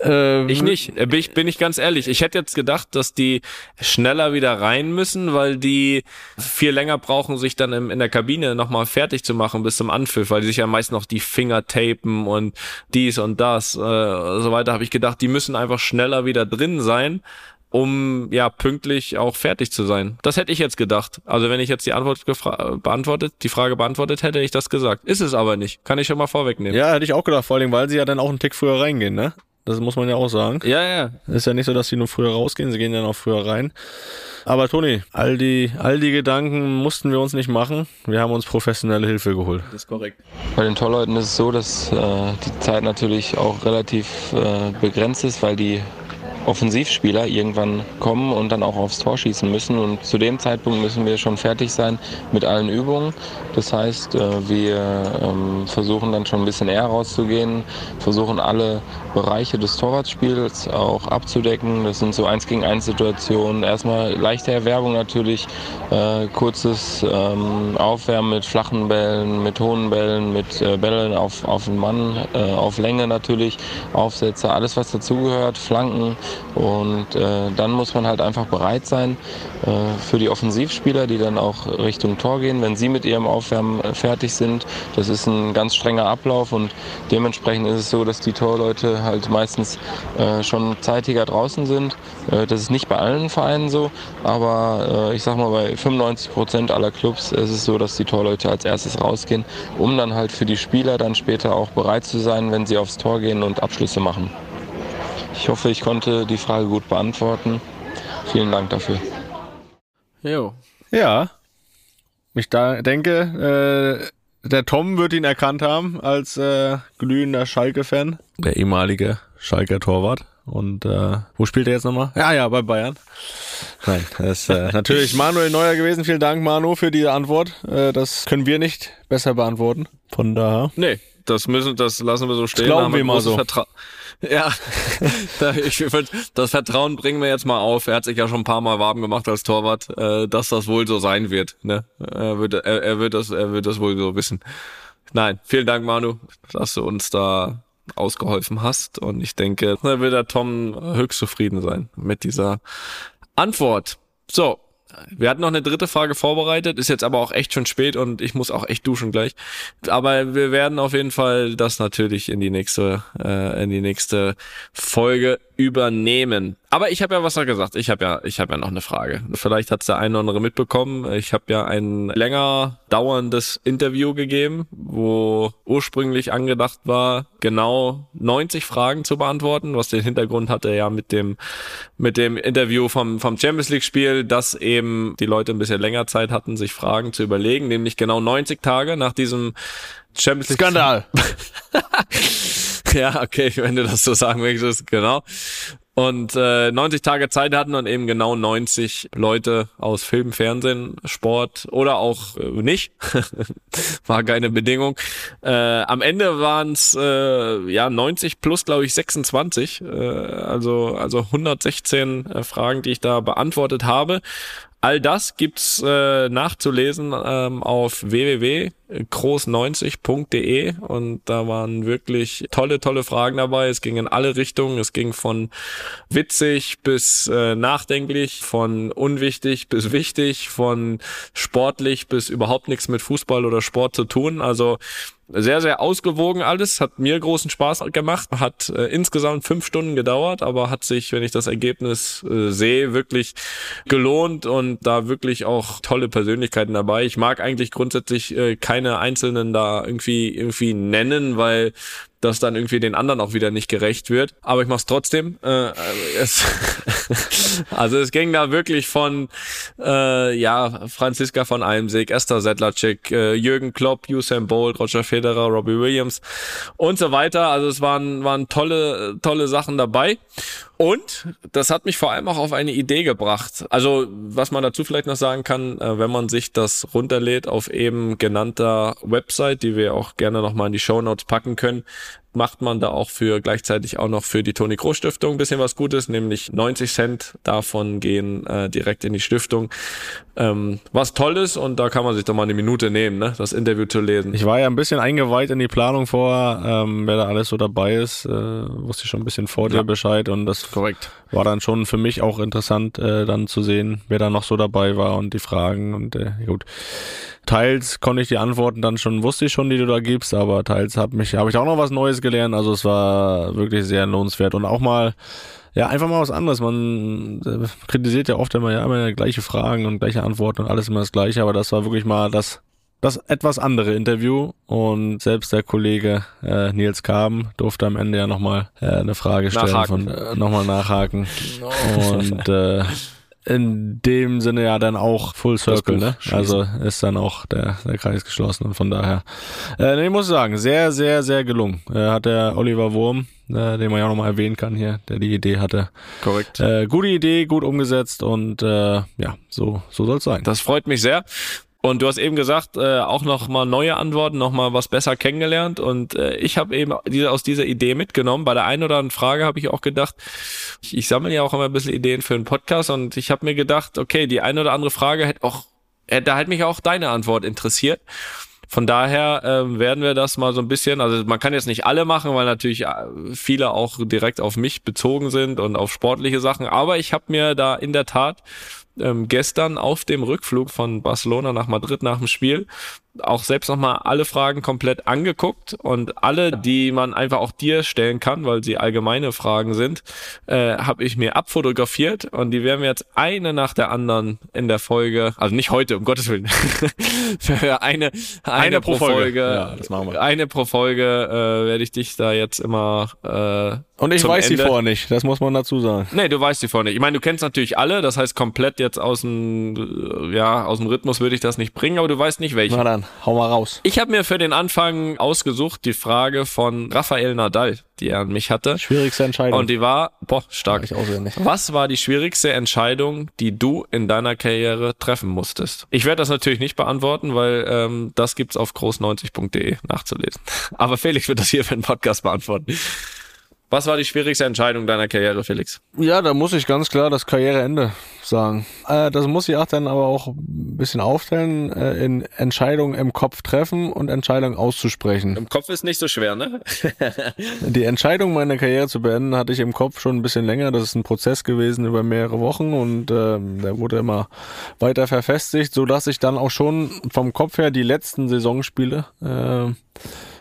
Ähm, ich nicht, äh, bin ich, bin ich ganz ehrlich. Ich hätte jetzt gedacht, dass die schneller wieder rein müssen, weil die viel länger brauchen, sich dann im, in der Kabine nochmal fertig zu machen bis zum Anpfiff, weil die sich ja meist noch die Finger tapen und dies und das äh, so weiter. Habe ich gedacht, die müssen einfach schneller wieder drin sein, um ja pünktlich auch fertig zu sein. Das hätte ich jetzt gedacht. Also wenn ich jetzt die Antwort beantwortet, die Frage beantwortet hätte, ich das gesagt. Ist es aber nicht. Kann ich schon mal vorwegnehmen. Ja, hätte ich auch gedacht, vor allem, weil sie ja dann auch einen Tick früher reingehen, ne? Das muss man ja auch sagen. Ja, ja. Ist ja nicht so, dass sie nur früher rausgehen, sie gehen ja noch früher rein. Aber Toni, all die, all die Gedanken mussten wir uns nicht machen. Wir haben uns professionelle Hilfe geholt. Das ist korrekt. Bei den Torleuten ist es so, dass äh, die Zeit natürlich auch relativ äh, begrenzt ist, weil die Offensivspieler irgendwann kommen und dann auch aufs Tor schießen müssen. Und zu dem Zeitpunkt müssen wir schon fertig sein mit allen Übungen. Das heißt, äh, wir ähm, versuchen dann schon ein bisschen eher rauszugehen, versuchen alle Bereiche des Torwartspiels auch abzudecken. Das sind so eins gegen eins Situationen. Erstmal leichte Erwerbung natürlich, äh, kurzes ähm, Aufwärmen mit flachen Bällen, mit hohen Bällen, mit äh, Bällen auf, auf den Mann, auf Länge natürlich, Aufsätze, alles was dazugehört, Flanken. Und äh, dann muss man halt einfach bereit sein äh, für die Offensivspieler, die dann auch Richtung Tor gehen, wenn sie mit ihrem Aufwärmen äh, fertig sind. Das ist ein ganz strenger Ablauf und dementsprechend ist es so, dass die Torleute halt meistens äh, schon zeitiger draußen sind. Äh, das ist nicht bei allen Vereinen so, aber äh, ich sag mal, bei 95 Prozent aller Clubs ist es so, dass die Torleute als erstes rausgehen, um dann halt für die Spieler dann später auch bereit zu sein, wenn sie aufs Tor gehen und Abschlüsse machen. Ich hoffe, ich konnte die Frage gut beantworten. Vielen Dank dafür. Jo. Ja. Ich da denke, äh, der Tom wird ihn erkannt haben als äh, glühender Schalke-Fan. Der ehemalige Schalker Torwart. Und äh, wo spielt er jetzt nochmal? Ja, ja, bei Bayern. Nein, das ist äh, [LAUGHS] natürlich Manuel Neuer gewesen. Vielen Dank, Manu, für diese Antwort. Äh, das können wir nicht besser beantworten. Von daher. Nee, das müssen, das lassen wir so stehen. Das glauben wir mal so. Vertra [LAUGHS] ja, [LAUGHS] ich das Vertrauen bringen wir jetzt mal auf. Er hat sich ja schon ein paar Mal warm gemacht als Torwart, äh, dass das wohl so sein wird. Ne? Er, wird, er, er, wird das, er wird das wohl so wissen. Nein, vielen Dank, Manu, dass du uns da ausgeholfen hast. Und ich denke, da wird der Tom höchst zufrieden sein mit dieser Antwort. So, wir hatten noch eine dritte Frage vorbereitet, ist jetzt aber auch echt schon spät und ich muss auch echt duschen gleich. Aber wir werden auf jeden Fall das natürlich in die nächste, äh, in die nächste Folge übernehmen. Aber ich habe ja was da gesagt. Ich habe ja, ich habe ja noch eine Frage. Vielleicht hat es der eine oder andere mitbekommen. Ich habe ja ein länger dauerndes Interview gegeben, wo ursprünglich angedacht war, genau 90 Fragen zu beantworten, was den Hintergrund hatte ja mit dem mit dem Interview vom vom Champions League Spiel, dass eben die Leute ein bisschen länger Zeit hatten, sich Fragen zu überlegen, nämlich genau 90 Tage nach diesem Champions League Skandal. [LAUGHS] ja, okay, wenn du das so sagen möchtest, genau. Und äh, 90 Tage Zeit hatten und eben genau 90 Leute aus Film, Fernsehen, Sport oder auch äh, nicht. [LAUGHS] War keine Bedingung. Äh, am Ende waren es äh, ja 90 plus, glaube ich, 26. Äh, also, also 116 äh, Fragen, die ich da beantwortet habe. All das gibt's äh, nachzulesen ähm, auf www.groß90.de und da waren wirklich tolle, tolle Fragen dabei. Es ging in alle Richtungen. Es ging von witzig bis äh, nachdenklich, von unwichtig bis wichtig, von sportlich bis überhaupt nichts mit Fußball oder Sport zu tun. Also sehr, sehr ausgewogen alles, hat mir großen Spaß gemacht, hat äh, insgesamt fünf Stunden gedauert, aber hat sich, wenn ich das Ergebnis äh, sehe, wirklich gelohnt und da wirklich auch tolle Persönlichkeiten dabei. Ich mag eigentlich grundsätzlich äh, keine einzelnen da irgendwie irgendwie nennen, weil das dann irgendwie den anderen auch wieder nicht gerecht wird. Aber ich mach's trotzdem. Äh, es [LAUGHS] also es ging da wirklich von äh, ja Franziska von Almsig, Esther Sedlacek, äh, Jürgen Klopp, Usain Bolt, Roger Federer, Robbie Williams und so weiter. Also es waren waren tolle tolle Sachen dabei. Und das hat mich vor allem auch auf eine Idee gebracht. Also, was man dazu vielleicht noch sagen kann, äh, wenn man sich das runterlädt auf eben genannter Website, die wir auch gerne nochmal in die Show Notes packen können, macht man da auch für gleichzeitig auch noch für die Toni Kroos Stiftung ein bisschen was Gutes, nämlich 90 Cent davon gehen äh, direkt in die Stiftung. Ähm, was Tolles und da kann man sich doch mal eine Minute nehmen, ne, das Interview zu lesen. Ich war ja ein bisschen eingeweiht in die Planung vor, ähm, wer da alles so dabei ist. Äh, wusste ich schon ein bisschen vor dir Ja. Bescheid und das Korrekt. war dann schon für mich auch interessant, äh, dann zu sehen, wer da noch so dabei war und die Fragen und äh, gut. Teils konnte ich die Antworten dann schon, wusste ich schon, die du da gibst, aber teils habe mich, habe ich auch noch was Neues gelernt. Also es war wirklich sehr lohnenswert und auch mal, ja, einfach mal was anderes. Man äh, kritisiert ja oft immer, ja, immer gleiche Fragen und gleiche Antworten und alles immer das Gleiche, aber das war wirklich mal das das etwas andere Interview und selbst der Kollege äh, Nils Kaben durfte am Ende ja nochmal äh, eine Frage stellen, Nachhaken. von äh, nochmal nachhaken [LAUGHS] und äh, in dem Sinne ja dann auch Full Circle, ne? Also ist dann auch der, der Kreis geschlossen und von daher, äh, nee, ich muss sagen, sehr, sehr, sehr gelungen. Äh, hat der Oliver Wurm, äh, den man ja auch nochmal erwähnen kann hier, der die Idee hatte. Korrekt. Äh, gute Idee, gut umgesetzt und äh, ja, so, so soll es sein. Das freut mich sehr. Und du hast eben gesagt, äh, auch noch mal neue Antworten, noch mal was besser kennengelernt. Und äh, ich habe eben diese, aus dieser Idee mitgenommen. Bei der einen oder anderen Frage habe ich auch gedacht, ich, ich sammle ja auch immer ein bisschen Ideen für einen Podcast und ich habe mir gedacht, okay, die eine oder andere Frage hätte auch, äh, hätte mich auch deine Antwort interessiert. Von daher ähm, werden wir das mal so ein bisschen, also man kann jetzt nicht alle machen, weil natürlich äh, viele auch direkt auf mich bezogen sind und auf sportliche Sachen. Aber ich habe mir da in der Tat ähm, gestern auf dem Rückflug von Barcelona nach Madrid nach dem Spiel auch selbst nochmal alle Fragen komplett angeguckt und alle, die man einfach auch dir stellen kann, weil sie allgemeine Fragen sind, äh, habe ich mir abfotografiert und die werden wir jetzt eine nach der anderen in der Folge, also nicht heute, um Gottes Willen, [LAUGHS] eine, eine, Eine pro Folge. Folge, Ja, das machen wir. eine pro Folge äh, werde ich dich da jetzt immer äh, Und ich weiß Ende- die vorher nicht, das muss man dazu sagen. Nee, du weißt die vorne. Ich meine, du kennst natürlich alle, das heißt komplett jetzt aus dem, ja, aus dem Rhythmus würde ich das nicht bringen, aber du weißt nicht welche. Na dann, hau mal raus. Ich habe mir für den Anfang ausgesucht die Frage von Rafael Nadal, die er an mich hatte. Schwierigste Entscheidung. Und die war, boah, stark. ich auswendig. Was war die schwierigste Entscheidung, die du in deiner Karriere treffen musstest? Ich werde das natürlich nicht beantworten, weil ähm, das gibt's auf groß90.de nachzulesen. [LAUGHS] Aber Felix wird das hier für den Podcast beantworten. Was war die schwierigste Entscheidung deiner Karriere, Felix? Ja, da muss ich ganz klar das Karriereende sagen. Äh, das muss ich auch dann aber auch ein bisschen aufteilen äh, in Entscheidungen im Kopf treffen und Entscheidungen auszusprechen. Im Kopf ist nicht so schwer, ne? [LAUGHS] Die Entscheidung, meine Karriere zu beenden, hatte ich im Kopf schon ein bisschen länger. Das ist ein Prozess gewesen über mehrere Wochen und ähm, der wurde immer weiter verfestigt, so dass ich dann auch schon vom Kopf her die letzten Saisonspiele äh,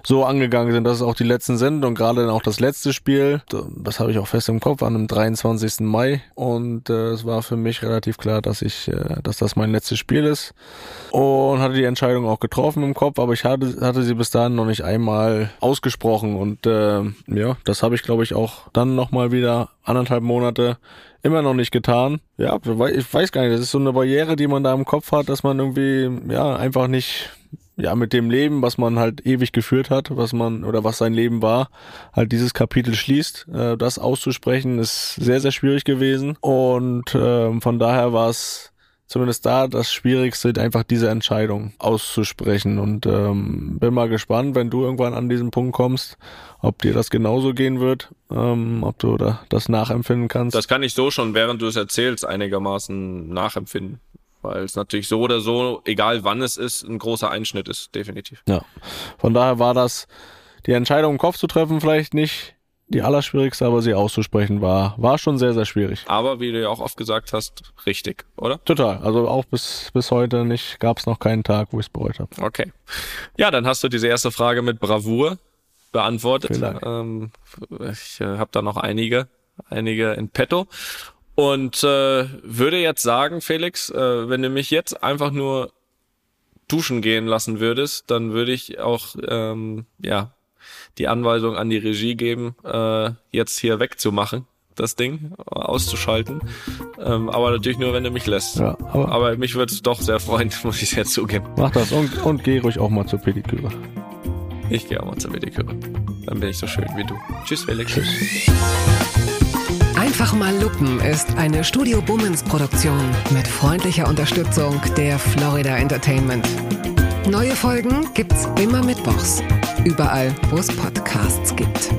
so angegangen sind, dass es auch die letzten sind und gerade dann auch das letzte Spiel, das habe ich auch fest im Kopf, an dem 23. Mai und äh, es war für mich relativ klar, dass ich, äh, dass das mein letztes Spiel ist und hatte die Entscheidung auch getroffen im Kopf, aber ich hatte, hatte sie bis dahin noch nicht einmal ausgesprochen und äh, ja, das habe ich glaube ich auch dann nochmal wieder anderthalb Monate immer noch nicht getan. Ja, ich weiß gar nicht, das ist so eine Barriere, die man da im Kopf hat, dass man irgendwie ja einfach nicht ja, mit dem Leben, was man halt ewig geführt hat, was man oder was sein Leben war, halt dieses Kapitel schließt. Äh, das auszusprechen ist sehr, sehr schwierig gewesen. Und ähm, von daher war es zumindest da das Schwierigste, einfach diese Entscheidung auszusprechen. Und ähm, bin mal gespannt, wenn du irgendwann an diesen Punkt kommst, ob dir das genauso gehen wird, ähm, ob du da das nachempfinden kannst. Das kann ich so schon, während du es erzählst, einigermaßen nachempfinden. Weil es natürlich so oder so, egal wann es ist, ein großer Einschnitt ist, definitiv. Ja. Von daher war das, die Entscheidung im Kopf zu treffen, vielleicht nicht die allerschwierigste, aber sie auszusprechen war, war schon sehr, sehr schwierig. Aber wie du ja auch oft gesagt hast, richtig, oder? Total. Also auch bis, bis heute nicht, gab es noch keinen Tag, wo ich es bereut habe. Okay. Ja, dann hast du diese erste Frage mit Bravour beantwortet. Vielen Dank. Ähm, ich äh, habe da noch einige, einige in petto. Und äh, würde jetzt sagen, Felix, äh, wenn du mich jetzt einfach nur duschen gehen lassen würdest, dann würde ich auch ähm, ja die Anweisung an die Regie geben, äh, jetzt hier wegzumachen, das Ding auszuschalten. Ähm, aber natürlich nur, wenn du mich lässt. Ja, aber, Aber mich würde es doch sehr freuen, [LAUGHS] muss ich jetzt zugeben. mach das und, und geh ruhig auch mal zur Pediküre. Ich gehe auch mal zur Pediküre. Dann bin ich so schön wie du. Tschüss, Felix. Einfach mal lupen ist eine Studio Bummens Produktion mit freundlicher Unterstützung der Florida Entertainment. Neue Folgen gibt's immer mittwochs. Überall, wo es Podcasts gibt.